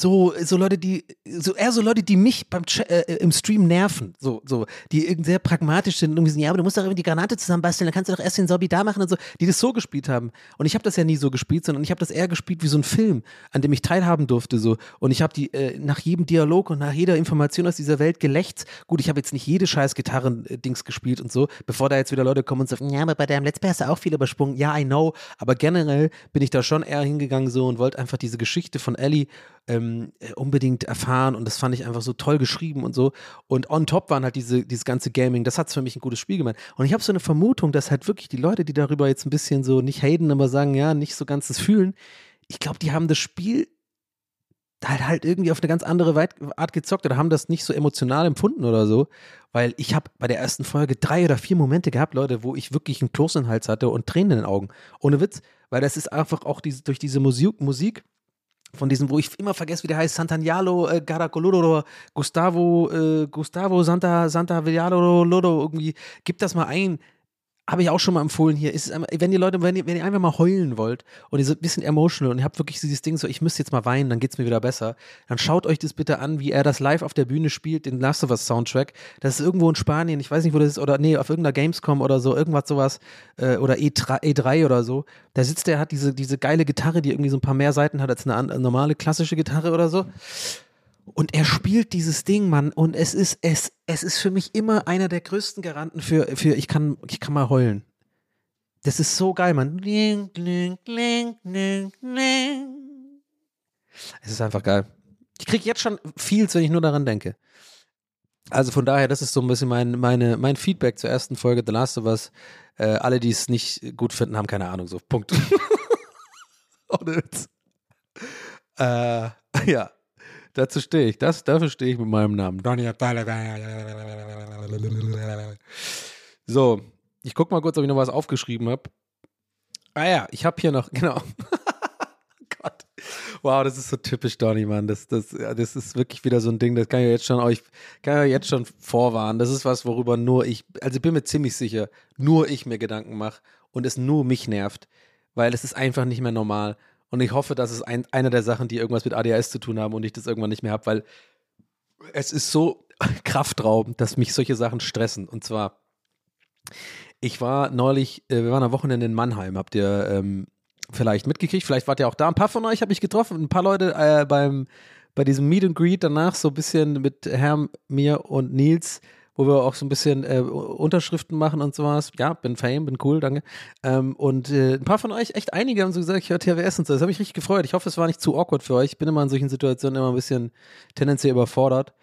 so, so Leute, die, so eher so Leute, die mich beim Ch äh, im Stream nerven, so, so, die irgendwie sehr pragmatisch sind und irgendwie sagen, ja, aber du musst doch irgendwie die Granate zusammenbasteln, dann kannst du doch erst den Zombie da machen und so, die das so gespielt haben. Und ich habe das ja nie so gespielt, sondern ich habe das eher gespielt wie so ein Film, an dem ich teilhaben durfte, so. Und ich habe die äh, nach jedem Dialog und nach jeder Information aus dieser Welt gelächzt. Gut, ich habe jetzt nicht jede scheiß Gitarren-Dings gespielt und so, bevor da jetzt wieder Leute kommen und sagen, ja, aber bei deinem Let's Play hast du auch viel übersprungen. Ja, I know, aber generell bin ich da schon eher hingegangen so und wollte einfach diese Geschichte von Ellie ähm, äh, unbedingt erfahren und das fand ich einfach so toll geschrieben und so. Und on top waren halt diese, dieses ganze Gaming, das hat es für mich ein gutes Spiel gemacht. Und ich habe so eine Vermutung, dass halt wirklich die Leute, die darüber jetzt ein bisschen so nicht haten, aber sagen, ja, nicht so ganz das fühlen, ich glaube, die haben das Spiel halt halt irgendwie auf eine ganz andere Art gezockt oder haben das nicht so emotional empfunden oder so, weil ich habe bei der ersten Folge drei oder vier Momente gehabt, Leute, wo ich wirklich einen Kloß in den Hals hatte und Tränen in den Augen. Ohne Witz, weil das ist einfach auch diese, durch diese Musik, Musik von diesem, wo ich immer vergesse, wie der heißt, Sant'Agnalo, äh, Caracoloro, Gustavo, äh, Gustavo Santa, Santa Villalo, Lodo, irgendwie, gib das mal ein. Habe ich auch schon mal empfohlen hier. Ist, es einmal- wenn ihr Leute, wenn ihr, wenn ihr einfach mal heulen wollt und ihr seid ein bisschen emotional und ihr habt wirklich dieses Ding so, ich müsste jetzt mal weinen, dann geht's mir wieder besser, dann schaut euch das bitte an, wie er das live auf der Bühne spielt, den Last of Us Soundtrack. Das ist irgendwo in Spanien, ich weiß nicht, wo das ist, oder nee, auf irgendeiner Gamescom oder so, irgendwas sowas, äh, oder E3, E3 oder so. Da sitzt er, hat diese, diese geile Gitarre, die irgendwie so ein paar mehr Seiten hat als eine, an- normale klassische Gitarre oder so. Und er spielt dieses Ding, Mann, und es ist, es, es ist für mich immer einer der größten Garanten für, für ich kann, ich kann mal heulen. Das ist so geil, Mann. Es ist einfach geil. Ich kriege jetzt schon viel, wenn ich nur daran denke. Also von daher, das ist so ein bisschen mein, meine, mein Feedback zur ersten Folge The Last of Us. Äh, alle, die es nicht gut finden, haben keine Ahnung. So, Punkt. Ohne Witz. Äh, ja, dazu stehe ich. Das, dafür stehe ich mit meinem Namen. So, ich guck mal kurz, ob ich noch was aufgeschrieben habe. Ah ja, ich habe hier noch, genau. Gott. Wow, das ist so typisch Donny, Mann. Das, das, das ist wirklich wieder so ein Ding, das kann ich jetzt schon euch, kann ich jetzt schon vorwarnen. Das ist was, worüber nur ich, also ich bin mir ziemlich sicher, nur ich mir Gedanken mache und es nur mich nervt, weil es ist einfach nicht mehr normal. Und ich hoffe, dass es ein, eine der Sachen, die irgendwas mit ADHS zu tun haben und ich das irgendwann nicht mehr habe, weil es ist so kraftraubend, dass mich solche Sachen stressen. Und zwar, ich war neulich, äh, wir waren am Wochenende in Mannheim, habt ihr ähm, vielleicht mitgekriegt, vielleicht wart ihr auch da. Ein paar von euch habe ich getroffen, ein paar Leute äh, beim, bei diesem Meet and Greet danach so ein bisschen mit Herm, mir und Nils, wo wir auch so ein bisschen äh, Unterschriften machen und sowas. Ja, bin Fame, bin cool, danke. Ähm, und äh, ein paar von euch, echt einige haben so gesagt, ich höre TWS und so. Das hat mich richtig gefreut. Ich hoffe, es war nicht zu awkward für euch. Ich bin immer in solchen Situationen immer ein bisschen tendenziell überfordert.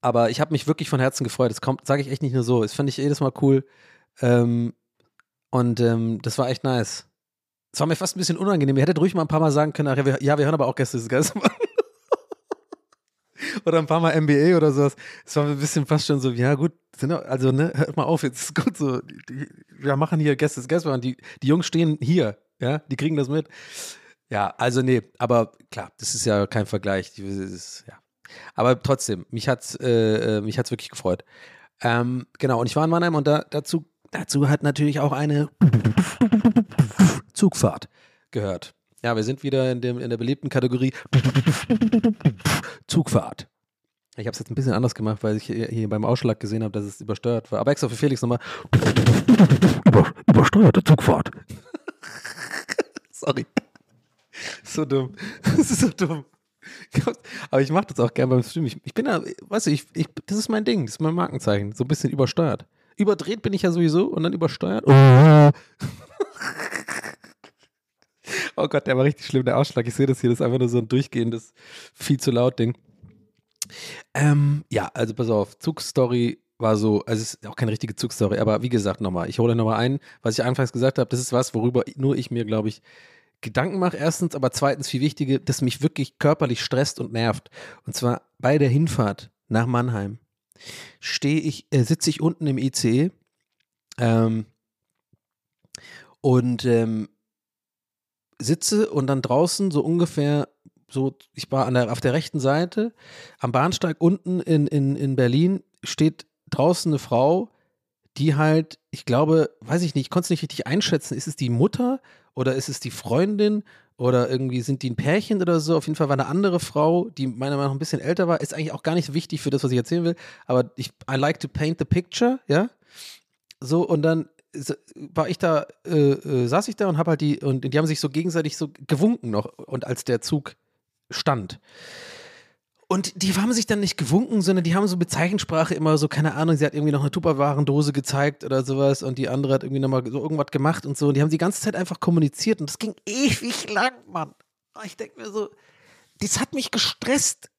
Aber ich habe mich wirklich von Herzen gefreut. Das kommt, sage ich echt nicht nur so. Das fand ich jedes Mal cool. Ähm, und ähm, das war echt nice. Es war mir fast ein bisschen unangenehm. Ihr hättet ruhig mal ein paar Mal sagen können, ach, ja, wir, ja, wir hören aber auch Gäste des Geistes. oder ein paar Mal MBA oder sowas. Es war ein bisschen fast schon so, ja gut, also ne, hört mal auf, jetzt ist gut so. Die, wir machen hier Gäste des Geistes. Die, die Jungs stehen hier, ja, die kriegen das mit. Ja, also nee, aber klar, das ist ja kein Vergleich. Ist, ja. Aber trotzdem, mich hat's, äh, äh, mich hat's wirklich gefreut. Ähm, genau, und ich war in Mannheim und da, dazu, dazu hat natürlich auch eine Zugfahrt gehört. Ja, wir sind wieder in, dem, in der beliebten Kategorie Zugfahrt. Ich habe es jetzt ein bisschen anders gemacht, weil ich hier, beim Ausschlag gesehen habe, dass es übersteuert war. Aber extra für Felix nochmal. Über, übersteuerte Zugfahrt. Sorry. So dumm. Das ist so dumm. Aber ich mache das auch gern beim Stream. Ich, ich bin da, weißt du, ich, ich, das ist mein Ding, das ist mein Markenzeichen. So ein bisschen übersteuert. Überdreht bin ich ja sowieso und dann übersteuert. Oh Gott, der war richtig schlimm, der Ausschlag. Ich sehe das hier, das ist einfach nur so ein durchgehendes, viel zu laut Ding. Ähm, ja, also pass auf, Zugstory war so, also es ist auch keine richtige Zugstory, aber wie gesagt, nochmal, ich hole nochmal ein, was ich anfangs gesagt habe, das ist was, worüber nur ich mir, glaube ich, Gedanken mache, erstens, aber zweitens, viel wichtiger, das mich wirklich körperlich stresst und nervt. Und zwar bei der Hinfahrt nach Mannheim stehe ich, äh, sitze ich unten im ICE ähm, und ähm, sitze und dann draußen so ungefähr so, ich war an der, auf der rechten Seite, am Bahnsteig unten in, in, in Berlin steht draußen eine Frau, die halt, ich glaube, weiß ich nicht, ich konnte es nicht richtig einschätzen, ist es die Mutter oder ist es die Freundin oder irgendwie sind die ein Pärchen oder so. Auf jeden Fall war eine andere Frau, die meiner Meinung nach ein bisschen älter war, ist eigentlich auch gar nicht so wichtig für das, was ich erzählen will, aber ich, I like to paint the picture, ja. So, und dann war ich da, äh, äh, saß ich da und habe halt die, und die haben sich so gegenseitig so gewunken noch, und als der Zug stand. Und die haben sich dann nicht gewunken, sondern die haben so mit Zeichensprache immer so, keine Ahnung, sie hat irgendwie noch eine Tupperwarendose gezeigt oder sowas und die andere hat irgendwie nochmal so irgendwas gemacht und so. Und die haben die ganze Zeit einfach kommuniziert und das ging ewig lang, Mann. Ich denke mir so, das hat mich gestresst,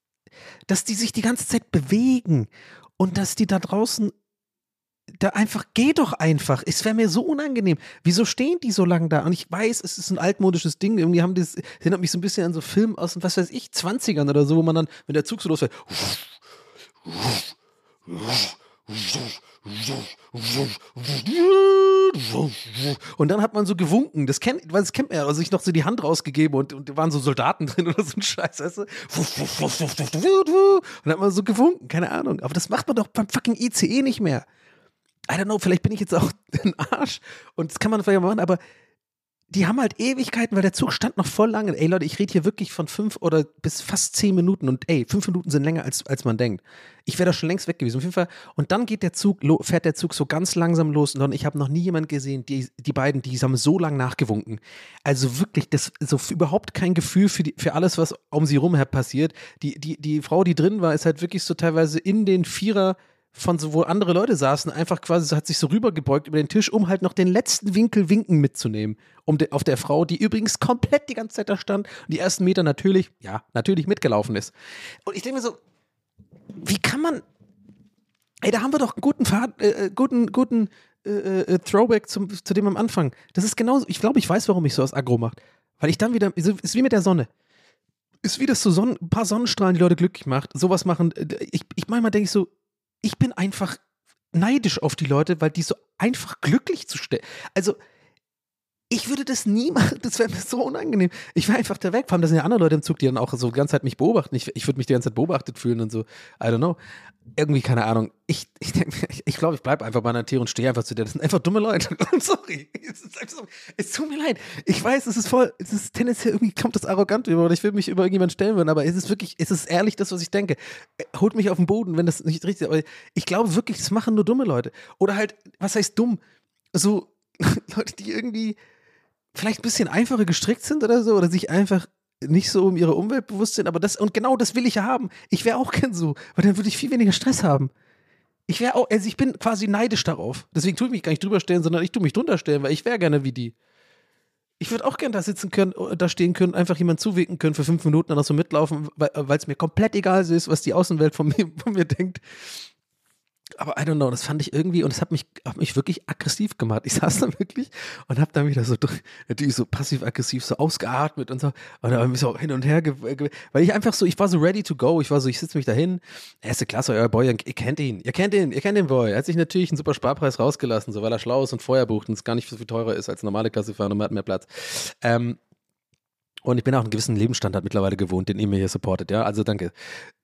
dass die sich die ganze Zeit bewegen und dass die da draußen da einfach, geh doch einfach. Es wäre mir so unangenehm. Wieso stehen die so lange da? Und ich weiß, es ist ein altmodisches Ding. Irgendwie haben das, erinnert mich so ein bisschen an so Filme aus, was weiß ich, 20ern oder so, wo man dann, wenn der Zug so losfährt, und dann hat man so gewunken. Das kennt, das kennt man ja, also ich noch so die Hand rausgegeben und, und da waren so Soldaten drin oder so ein Scheiß, weißt du? Und dann hat man so gewunken, keine Ahnung. Aber das macht man doch beim fucking ICE nicht mehr. I don't know, vielleicht bin ich jetzt auch ein Arsch und das kann man vielleicht mal machen, aber die haben halt Ewigkeiten, weil der Zug stand noch voll lange. Ey Leute, ich rede hier wirklich von fünf oder bis fast zehn Minuten und ey, fünf Minuten sind länger als, als man denkt. Ich wäre da schon längst weg gewesen. Auf jeden Fall. Und dann geht der Zug, fährt der Zug so ganz langsam los und ich habe noch nie jemanden gesehen, die, die beiden, die haben so lang nachgewunken. Also wirklich, das so überhaupt kein Gefühl für, die, für alles, was um sie rum passiert. Die, die, die Frau, die drin war, ist halt wirklich so teilweise in den Vierer von so, wo andere Leute saßen, einfach quasi hat sich so rübergebeugt über den Tisch, um halt noch den letzten Winkel Winken mitzunehmen. Um de, auf der Frau, die übrigens komplett die ganze Zeit da stand und die ersten Meter natürlich, ja, natürlich mitgelaufen ist. Und ich denke mir so, wie kann man. Ey, da haben wir doch einen guten, Fahrt, äh, äh, guten, guten äh, äh, Throwback zum, zu dem am Anfang. Das ist genauso. Ich glaube, ich weiß, warum ich so aus Agro macht. Weil ich dann wieder. Ist ist wie mit der Sonne ist wie das so Sonnen, ein paar Sonnenstrahlen, die Leute glücklich macht. Sowas machen. äh, Ich, ich manchmal denke ich so, ich bin einfach neidisch auf die Leute, weil die so einfach glücklich zu stellen. Also, ich würde das nie machen, das wäre mir so unangenehm. Ich wäre einfach da weg. Vor allem, da sind ja andere Leute im Zug, die dann auch so die ganze Zeit mich beobachten. Ich, ich würde mich die ganze Zeit beobachtet fühlen und so. I don't know. Irgendwie, keine Ahnung. Ich, denke, ich, ich glaube, ich bleibe einfach bei einer Tier und stehe einfach zu der. Das sind einfach dumme Leute. Sorry. Es, ist einfach es tut mir leid. Ich weiß, es ist voll, es ist tendenziell irgendwie kommt das arrogant über oder ich will mich über irgendjemanden stellen würden, aber es ist wirklich, es ist ehrlich das, was ich denke. Äh, Holt mich auf den Boden, wenn das nicht richtig ist. Aber ich glaube wirklich, das machen nur dumme Leute. Oder halt, was heißt dumm? So Leute, die irgendwie vielleicht ein bisschen einfacher gestrickt sind oder so, oder sich einfach nicht so um ihre Umwelt bewusst sind, aber das, und genau das will ich ja haben. Ich wäre auch gern so, weil dann würde ich viel weniger Stress haben. Ich wäre auch, also ich bin quasi neidisch darauf. Deswegen tue ich mich gar nicht drüber stellen, sondern ich tue mich drunter stellen, weil ich wäre gerne wie die. Ich würde auch gern da sitzen können, da stehen können, einfach jemand zuwinken können für fünf Minuten, dann auch so mitlaufen, weil es mir komplett egal ist, was die Außenwelt von mir, von mir denkt aber I don't know, das fand ich irgendwie und es hat mich, hat mich wirklich aggressiv gemacht. Ich saß da wirklich und habe dann wieder so natürlich so passiv-aggressiv so ausgeatmet und so und dann so hin und her, weil ich einfach so, ich war so ready to go. Ich war so, ich sitze mich dahin, erste Klasse, euer Boy, ihr, kennt ihn, ihr kennt ihn, ihr kennt den Boy. Er hat sich natürlich einen super Sparpreis rausgelassen, so weil er schlau ist und vorher bucht und es gar nicht so viel teurer ist als normale Klasse fahren und man hat mehr Platz. Ähm, und ich bin auch einen gewissen Lebensstandard mittlerweile gewohnt, den ihr mir hier supportet, ja. Also danke.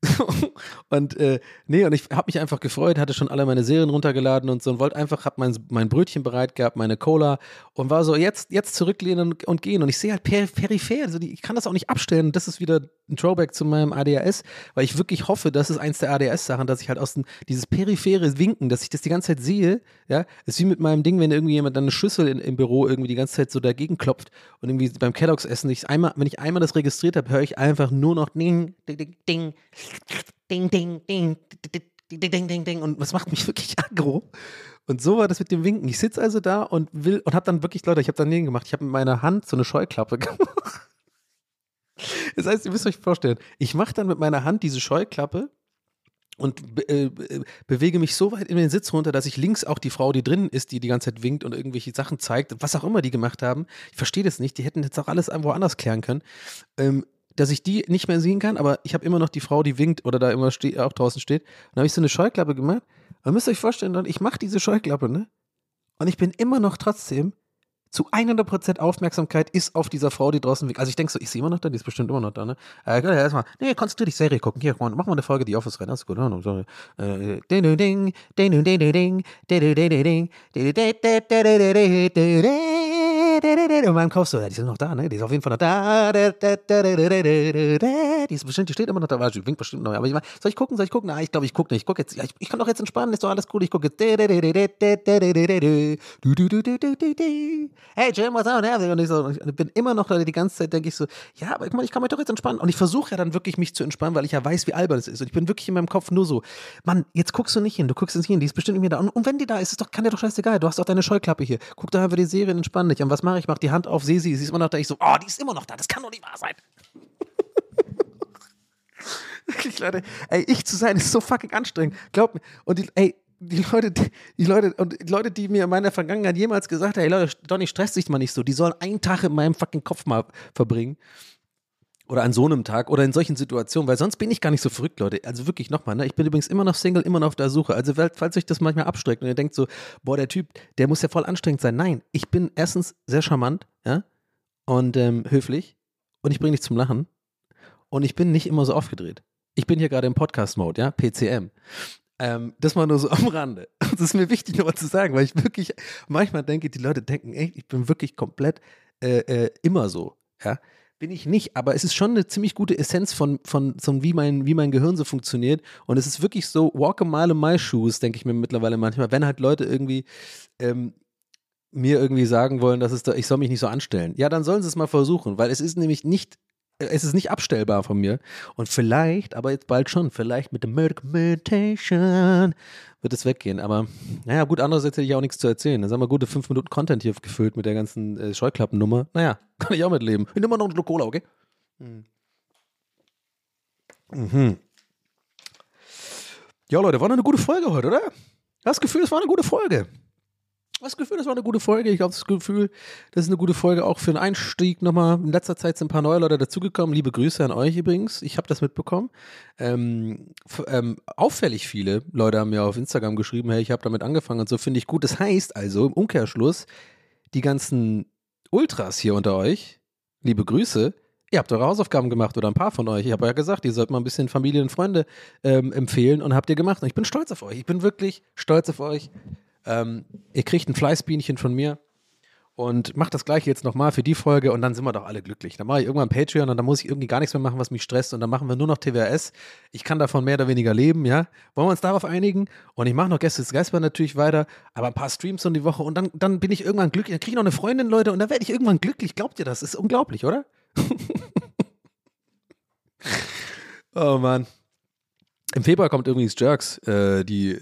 und äh, nee, und ich habe mich einfach gefreut, hatte schon alle meine Serien runtergeladen und so und wollte einfach, hab mein, mein Brötchen bereit gehabt, meine Cola und war so, jetzt, jetzt zurücklehnen und, und gehen. Und ich sehe halt per, peripher, also die, ich kann das auch nicht abstellen. Das ist wieder ein Throwback zu meinem ADHS, weil ich wirklich hoffe, das ist eins der ADHS-Sachen, dass ich halt aus dem, dieses periphere Winken, dass ich das die ganze Zeit sehe, ja, ist wie mit meinem Ding, wenn irgendwie jemand dann eine Schüssel in, im Büro irgendwie die ganze Zeit so dagegen klopft und irgendwie beim Kelloggs essen, ich einmal, wenn ich einmal das registriert habe, höre ich einfach nur noch Ding, Ding, Ding, Ding, Ding, Ding, Ding, Ding, Ding, Ding, Ding. Und was macht mich wirklich aggro? Und so war das mit dem Winken. Ich sitze also da und will und habe dann wirklich, Leute, ich habe daneben gemacht. Ich habe mit meiner Hand so eine Scheuklappe gemacht. Das heißt, ihr müsst euch vorstellen, ich mache dann mit meiner Hand diese Scheuklappe und be äh, bewege mich so weit in den Sitz runter, dass ich links auch die Frau, die drin ist, die die ganze Zeit winkt und irgendwelche Sachen zeigt, was auch immer die gemacht haben. Ich verstehe das nicht. Die hätten jetzt auch alles irgendwo anders klären können. Ähm, dass ich die nicht mehr sehen kann, aber ich habe immer noch die Frau, die winkt oder da immer auch draußen steht. Dann habe ich so eine Scheuklappe gemacht. Und müsst euch vorstellen, ich mache diese Scheuklappe, ne? Und ich bin immer noch trotzdem zu 100% Aufmerksamkeit ist auf dieser Frau, die draußen winkt. Also ich denke so, ich sehe immer noch da, die ist bestimmt immer noch da, ne? Äh, erstmal, nee, konzentrier dich Serie gucken. Hier, mach mal eine Folge, die Office rein. Das ist gut, ne? sorry. Ding, ding, ding, ding, ding, ding, ding, ding, ding, ding, ding, und meinem Kopf so, ja, die sind noch da, ne? Die ist auf jeden Fall noch da. Die ist bestimmt, die steht immer noch da, die winkt bestimmt noch. Aber ich meine, soll ich gucken, soll ich gucken? Na, ich glaube, ich gucke nicht. Ich gucke jetzt, ja, ich, ich kann doch jetzt entspannen, ist doch alles gut. Ich gucke jetzt. Hey, Jim, was up? Und ich, so, ich bin immer noch da, die ganze Zeit denke ich so, ja, aber ich, meine, ich kann mich doch jetzt entspannen. Und ich versuche ja dann wirklich mich zu entspannen, weil ich ja weiß, wie albern es ist. Und ich bin wirklich in meinem Kopf nur so, Mann, jetzt guckst du nicht hin, du guckst nicht hin, die ist bestimmt nicht mehr da. Und, und wenn die da ist, ist doch, kann dir doch scheißegal, du hast doch deine Scheuklappe hier. Guck da einfach die Serie, entspann dich. Und was mache ich? Mach die Hand auf, sehe sie, sie ist immer noch da. Ich so, oh, die ist immer noch da, das kann doch nicht wahr sein. Wirklich, Leute, ey, ich zu sein ist so fucking anstrengend. Glaub mir. Und die, ey, die Leute, die Leute, und die Leute, die mir in meiner Vergangenheit jemals gesagt haben, hey Leute, Donny, stress dich mal nicht so, die sollen einen Tag in meinem fucking Kopf mal verbringen. Oder an so einem Tag oder in solchen Situationen, weil sonst bin ich gar nicht so verrückt, Leute. Also wirklich nochmal, ne? Ich bin übrigens immer noch Single, immer noch auf der Suche. Also, falls euch das manchmal abstreckt und ihr denkt so, boah, der Typ, der muss ja voll anstrengend sein. Nein, ich bin erstens sehr charmant, ja, und ähm, höflich und ich bringe dich zum Lachen und ich bin nicht immer so aufgedreht. Ich bin hier gerade im Podcast-Mode, ja, PCM. Ähm, das mal nur so am Rande. Das ist mir wichtig, nochmal zu sagen, weil ich wirklich manchmal denke, die Leute denken, ey, ich bin wirklich komplett äh, äh, immer so, ja. Bin ich nicht, aber es ist schon eine ziemlich gute Essenz von, von, von wie, mein, wie mein Gehirn so funktioniert. Und es ist wirklich so, walk a mile in my shoes, denke ich mir mittlerweile manchmal, wenn halt Leute irgendwie ähm, mir irgendwie sagen wollen, dass es da, ich soll mich nicht so anstellen. Ja, dann sollen sie es mal versuchen, weil es ist nämlich nicht, es ist nicht abstellbar von mir. Und vielleicht, aber jetzt bald schon, vielleicht mit dem Meditation wird es weggehen. Aber naja, gut, andererseits hätte ich auch nichts zu erzählen. Dann haben wir gute fünf Minuten Content hier gefüllt mit der ganzen äh, Scheuklappennummer. Naja, kann ich auch mitleben. Ich nehme mal noch einen Schluck Cola, okay? Mhm. Mhm. Ja, Leute, war eine gute Folge heute, oder? Das Gefühl, es war eine gute Folge das Gefühl, das war eine gute Folge. Ich habe das Gefühl, das ist eine gute Folge auch für einen Einstieg nochmal. In letzter Zeit sind ein paar neue Leute dazugekommen. Liebe Grüße an euch übrigens. Ich habe das mitbekommen. Ähm, ähm, auffällig viele Leute haben mir auf Instagram geschrieben, hey, ich habe damit angefangen und so finde ich gut. Das heißt also im Umkehrschluss, die ganzen Ultras hier unter euch, liebe Grüße, Ihr habt eure Hausaufgaben gemacht oder ein paar von euch. Ich habe ja gesagt, ihr sollt mal ein bisschen Familie und Freunde ähm, empfehlen und habt ihr gemacht. Und ich bin stolz auf euch. Ich bin wirklich stolz auf euch. Ähm, ihr kriegt ein Fleißbienchen von mir und macht das gleiche jetzt nochmal für die Folge und dann sind wir doch alle glücklich. Dann mache ich irgendwann Patreon und dann muss ich irgendwie gar nichts mehr machen, was mich stresst und dann machen wir nur noch TWS. Ich kann davon mehr oder weniger leben, ja. Wollen wir uns darauf einigen? Und ich mache noch Gäste des Geistbahn natürlich weiter, aber ein paar Streams um die Woche und dann, dann bin ich irgendwann glücklich. Dann kriege ich noch eine Freundin, Leute, und dann werde ich irgendwann glücklich. Glaubt ihr das? Ist unglaublich, oder? Oh Mann. Im Februar kommt übrigens Jerks. Äh, die,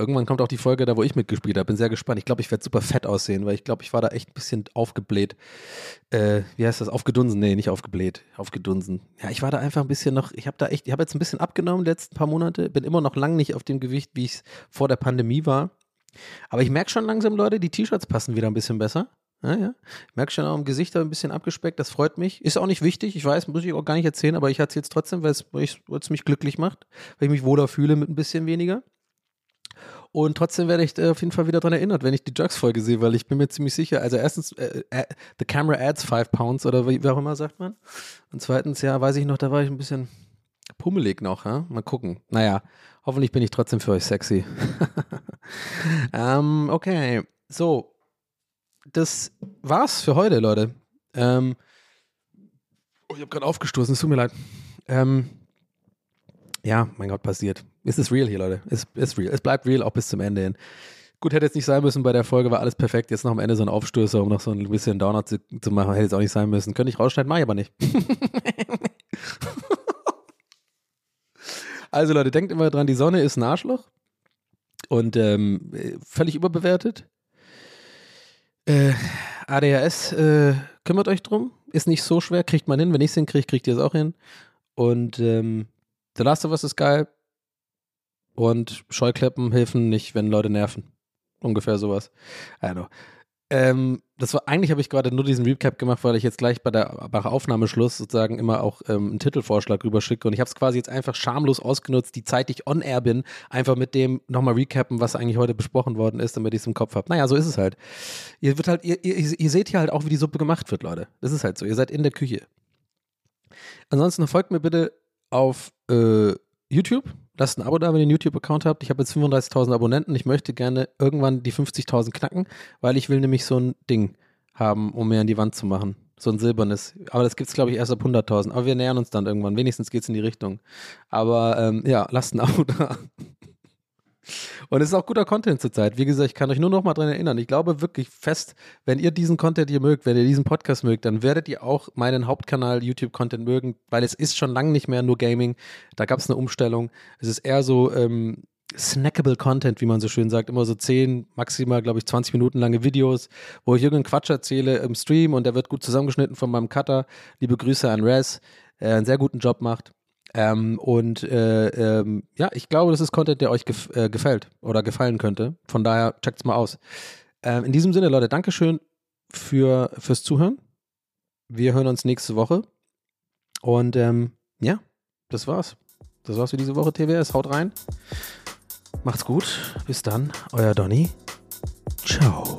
irgendwann kommt auch die Folge da, wo ich mitgespielt habe. Bin sehr gespannt. Ich glaube, ich werde super fett aussehen, weil ich glaube, ich war da echt ein bisschen aufgebläht. Äh, wie heißt das? Aufgedunsen? Nee, nicht aufgebläht. Aufgedunsen. Ja, ich war da einfach ein bisschen noch, ich habe da echt, ich habe jetzt ein bisschen abgenommen die letzten paar Monate. Bin immer noch lang nicht auf dem Gewicht, wie ich es vor der Pandemie war. Aber ich merke schon langsam, Leute, die T-Shirts passen wieder ein bisschen besser. Ja, ja. Ich merke schon auch im Gesicht ein bisschen abgespeckt, das freut mich. Ist auch nicht wichtig, ich weiß, muss ich auch gar nicht erzählen, aber ich erzähle es trotzdem, weil ich- weil es mich glücklich macht, weil ich mich wohler fühle mit ein bisschen weniger. Und trotzdem werde ich äh, auf jeden Fall wieder daran erinnert, wenn ich die Jerks-Folge sehe, weil ich bin mir ziemlich sicher, also erstens, äh, äh, the camera adds five pounds oder wie, wie auch immer sagt man. Und zweitens, ja, weiß ich noch, da war ich ein bisschen pummelig noch, ja? Mal gucken. Naja, hoffentlich bin ich trotzdem für euch sexy. ähm, okay, so, das war's für heute, Leute. Ähm, oh, ich habe gerade aufgestoßen, es tut mir leid. Ähm, ja, mein Gott, passiert. Es ist real hier, Leute. Es ist real. Es bleibt real auch bis zum Ende hin. Gut, hätte jetzt nicht sein müssen bei der Folge, war alles perfekt. Jetzt noch am Ende so ein Aufstößer, um noch so ein bisschen Downer zu, zu machen. Hätte jetzt auch nicht sein müssen. Könnte ich rausschneiden, mache ich aber nicht. also, Leute, denkt immer dran, die Sonne ist ein Arschloch und ähm, äh, völlig überbewertet. Äh, ADHS, äh, kümmert euch drum. Ist nicht so schwer, kriegt man hin. Wenn ich es hinkriege, kriegt ihr es auch hin. Und ähm, The Last of Us ist geil. Und Scheuklappen helfen nicht, wenn Leute nerven. Ungefähr sowas. I don't know. Ähm, das war, eigentlich habe ich gerade nur diesen Recap gemacht, weil ich jetzt gleich bei der bei Aufnahmeschluss sozusagen immer auch ähm, einen Titelvorschlag rüberschicke. Und ich habe es quasi jetzt einfach schamlos ausgenutzt, die Zeit, die ich on air bin, einfach mit dem nochmal recappen, was eigentlich heute besprochen worden ist, damit ich es im Kopf habe. Naja, so ist es halt. Ihr wird halt, ihr, ihr, ihr seht hier halt auch, wie die Suppe gemacht wird, Leute. Das ist halt so. Ihr seid in der Küche. Ansonsten folgt mir bitte auf äh, YouTube. Lasst ein Abo da, wenn ihr einen YouTube-Account habt. Ich habe jetzt 35.000 Abonnenten. Ich möchte gerne irgendwann die 50.000 knacken, weil ich will nämlich so ein Ding haben, um mir an die Wand zu machen. So ein silbernes. Aber das gibt es, glaube ich, erst ab 100.000. Aber wir nähern uns dann irgendwann. Wenigstens geht es in die Richtung. Aber ähm, ja, lasst ein Abo da. Und es ist auch guter Content zurzeit. Wie gesagt, ich kann euch nur noch mal dran erinnern. Ich glaube wirklich fest, wenn ihr diesen Content hier mögt, wenn ihr diesen Podcast mögt, dann werdet ihr auch meinen Hauptkanal YouTube-Content mögen, weil es ist schon lange nicht mehr nur Gaming. Da gab es eine Umstellung. Es ist eher so ähm, snackable Content, wie man so schön sagt. Immer so 10, maximal, glaube ich, 20 Minuten lange Videos, wo ich irgendeinen Quatsch erzähle im Stream und der wird gut zusammengeschnitten von meinem Cutter. Liebe Grüße an Rez, der einen sehr guten Job macht. Ähm, und äh, ähm, ja, ich glaube, das ist Content, der euch gef äh, gefällt oder gefallen könnte. Von daher checkt's mal aus. Ähm, in diesem Sinne, Leute, Dankeschön für, fürs Zuhören. Wir hören uns nächste Woche. Und ähm, ja, das war's. Das war's für diese Woche, TWS. Haut rein. Macht's gut. Bis dann. Euer Donny. Ciao.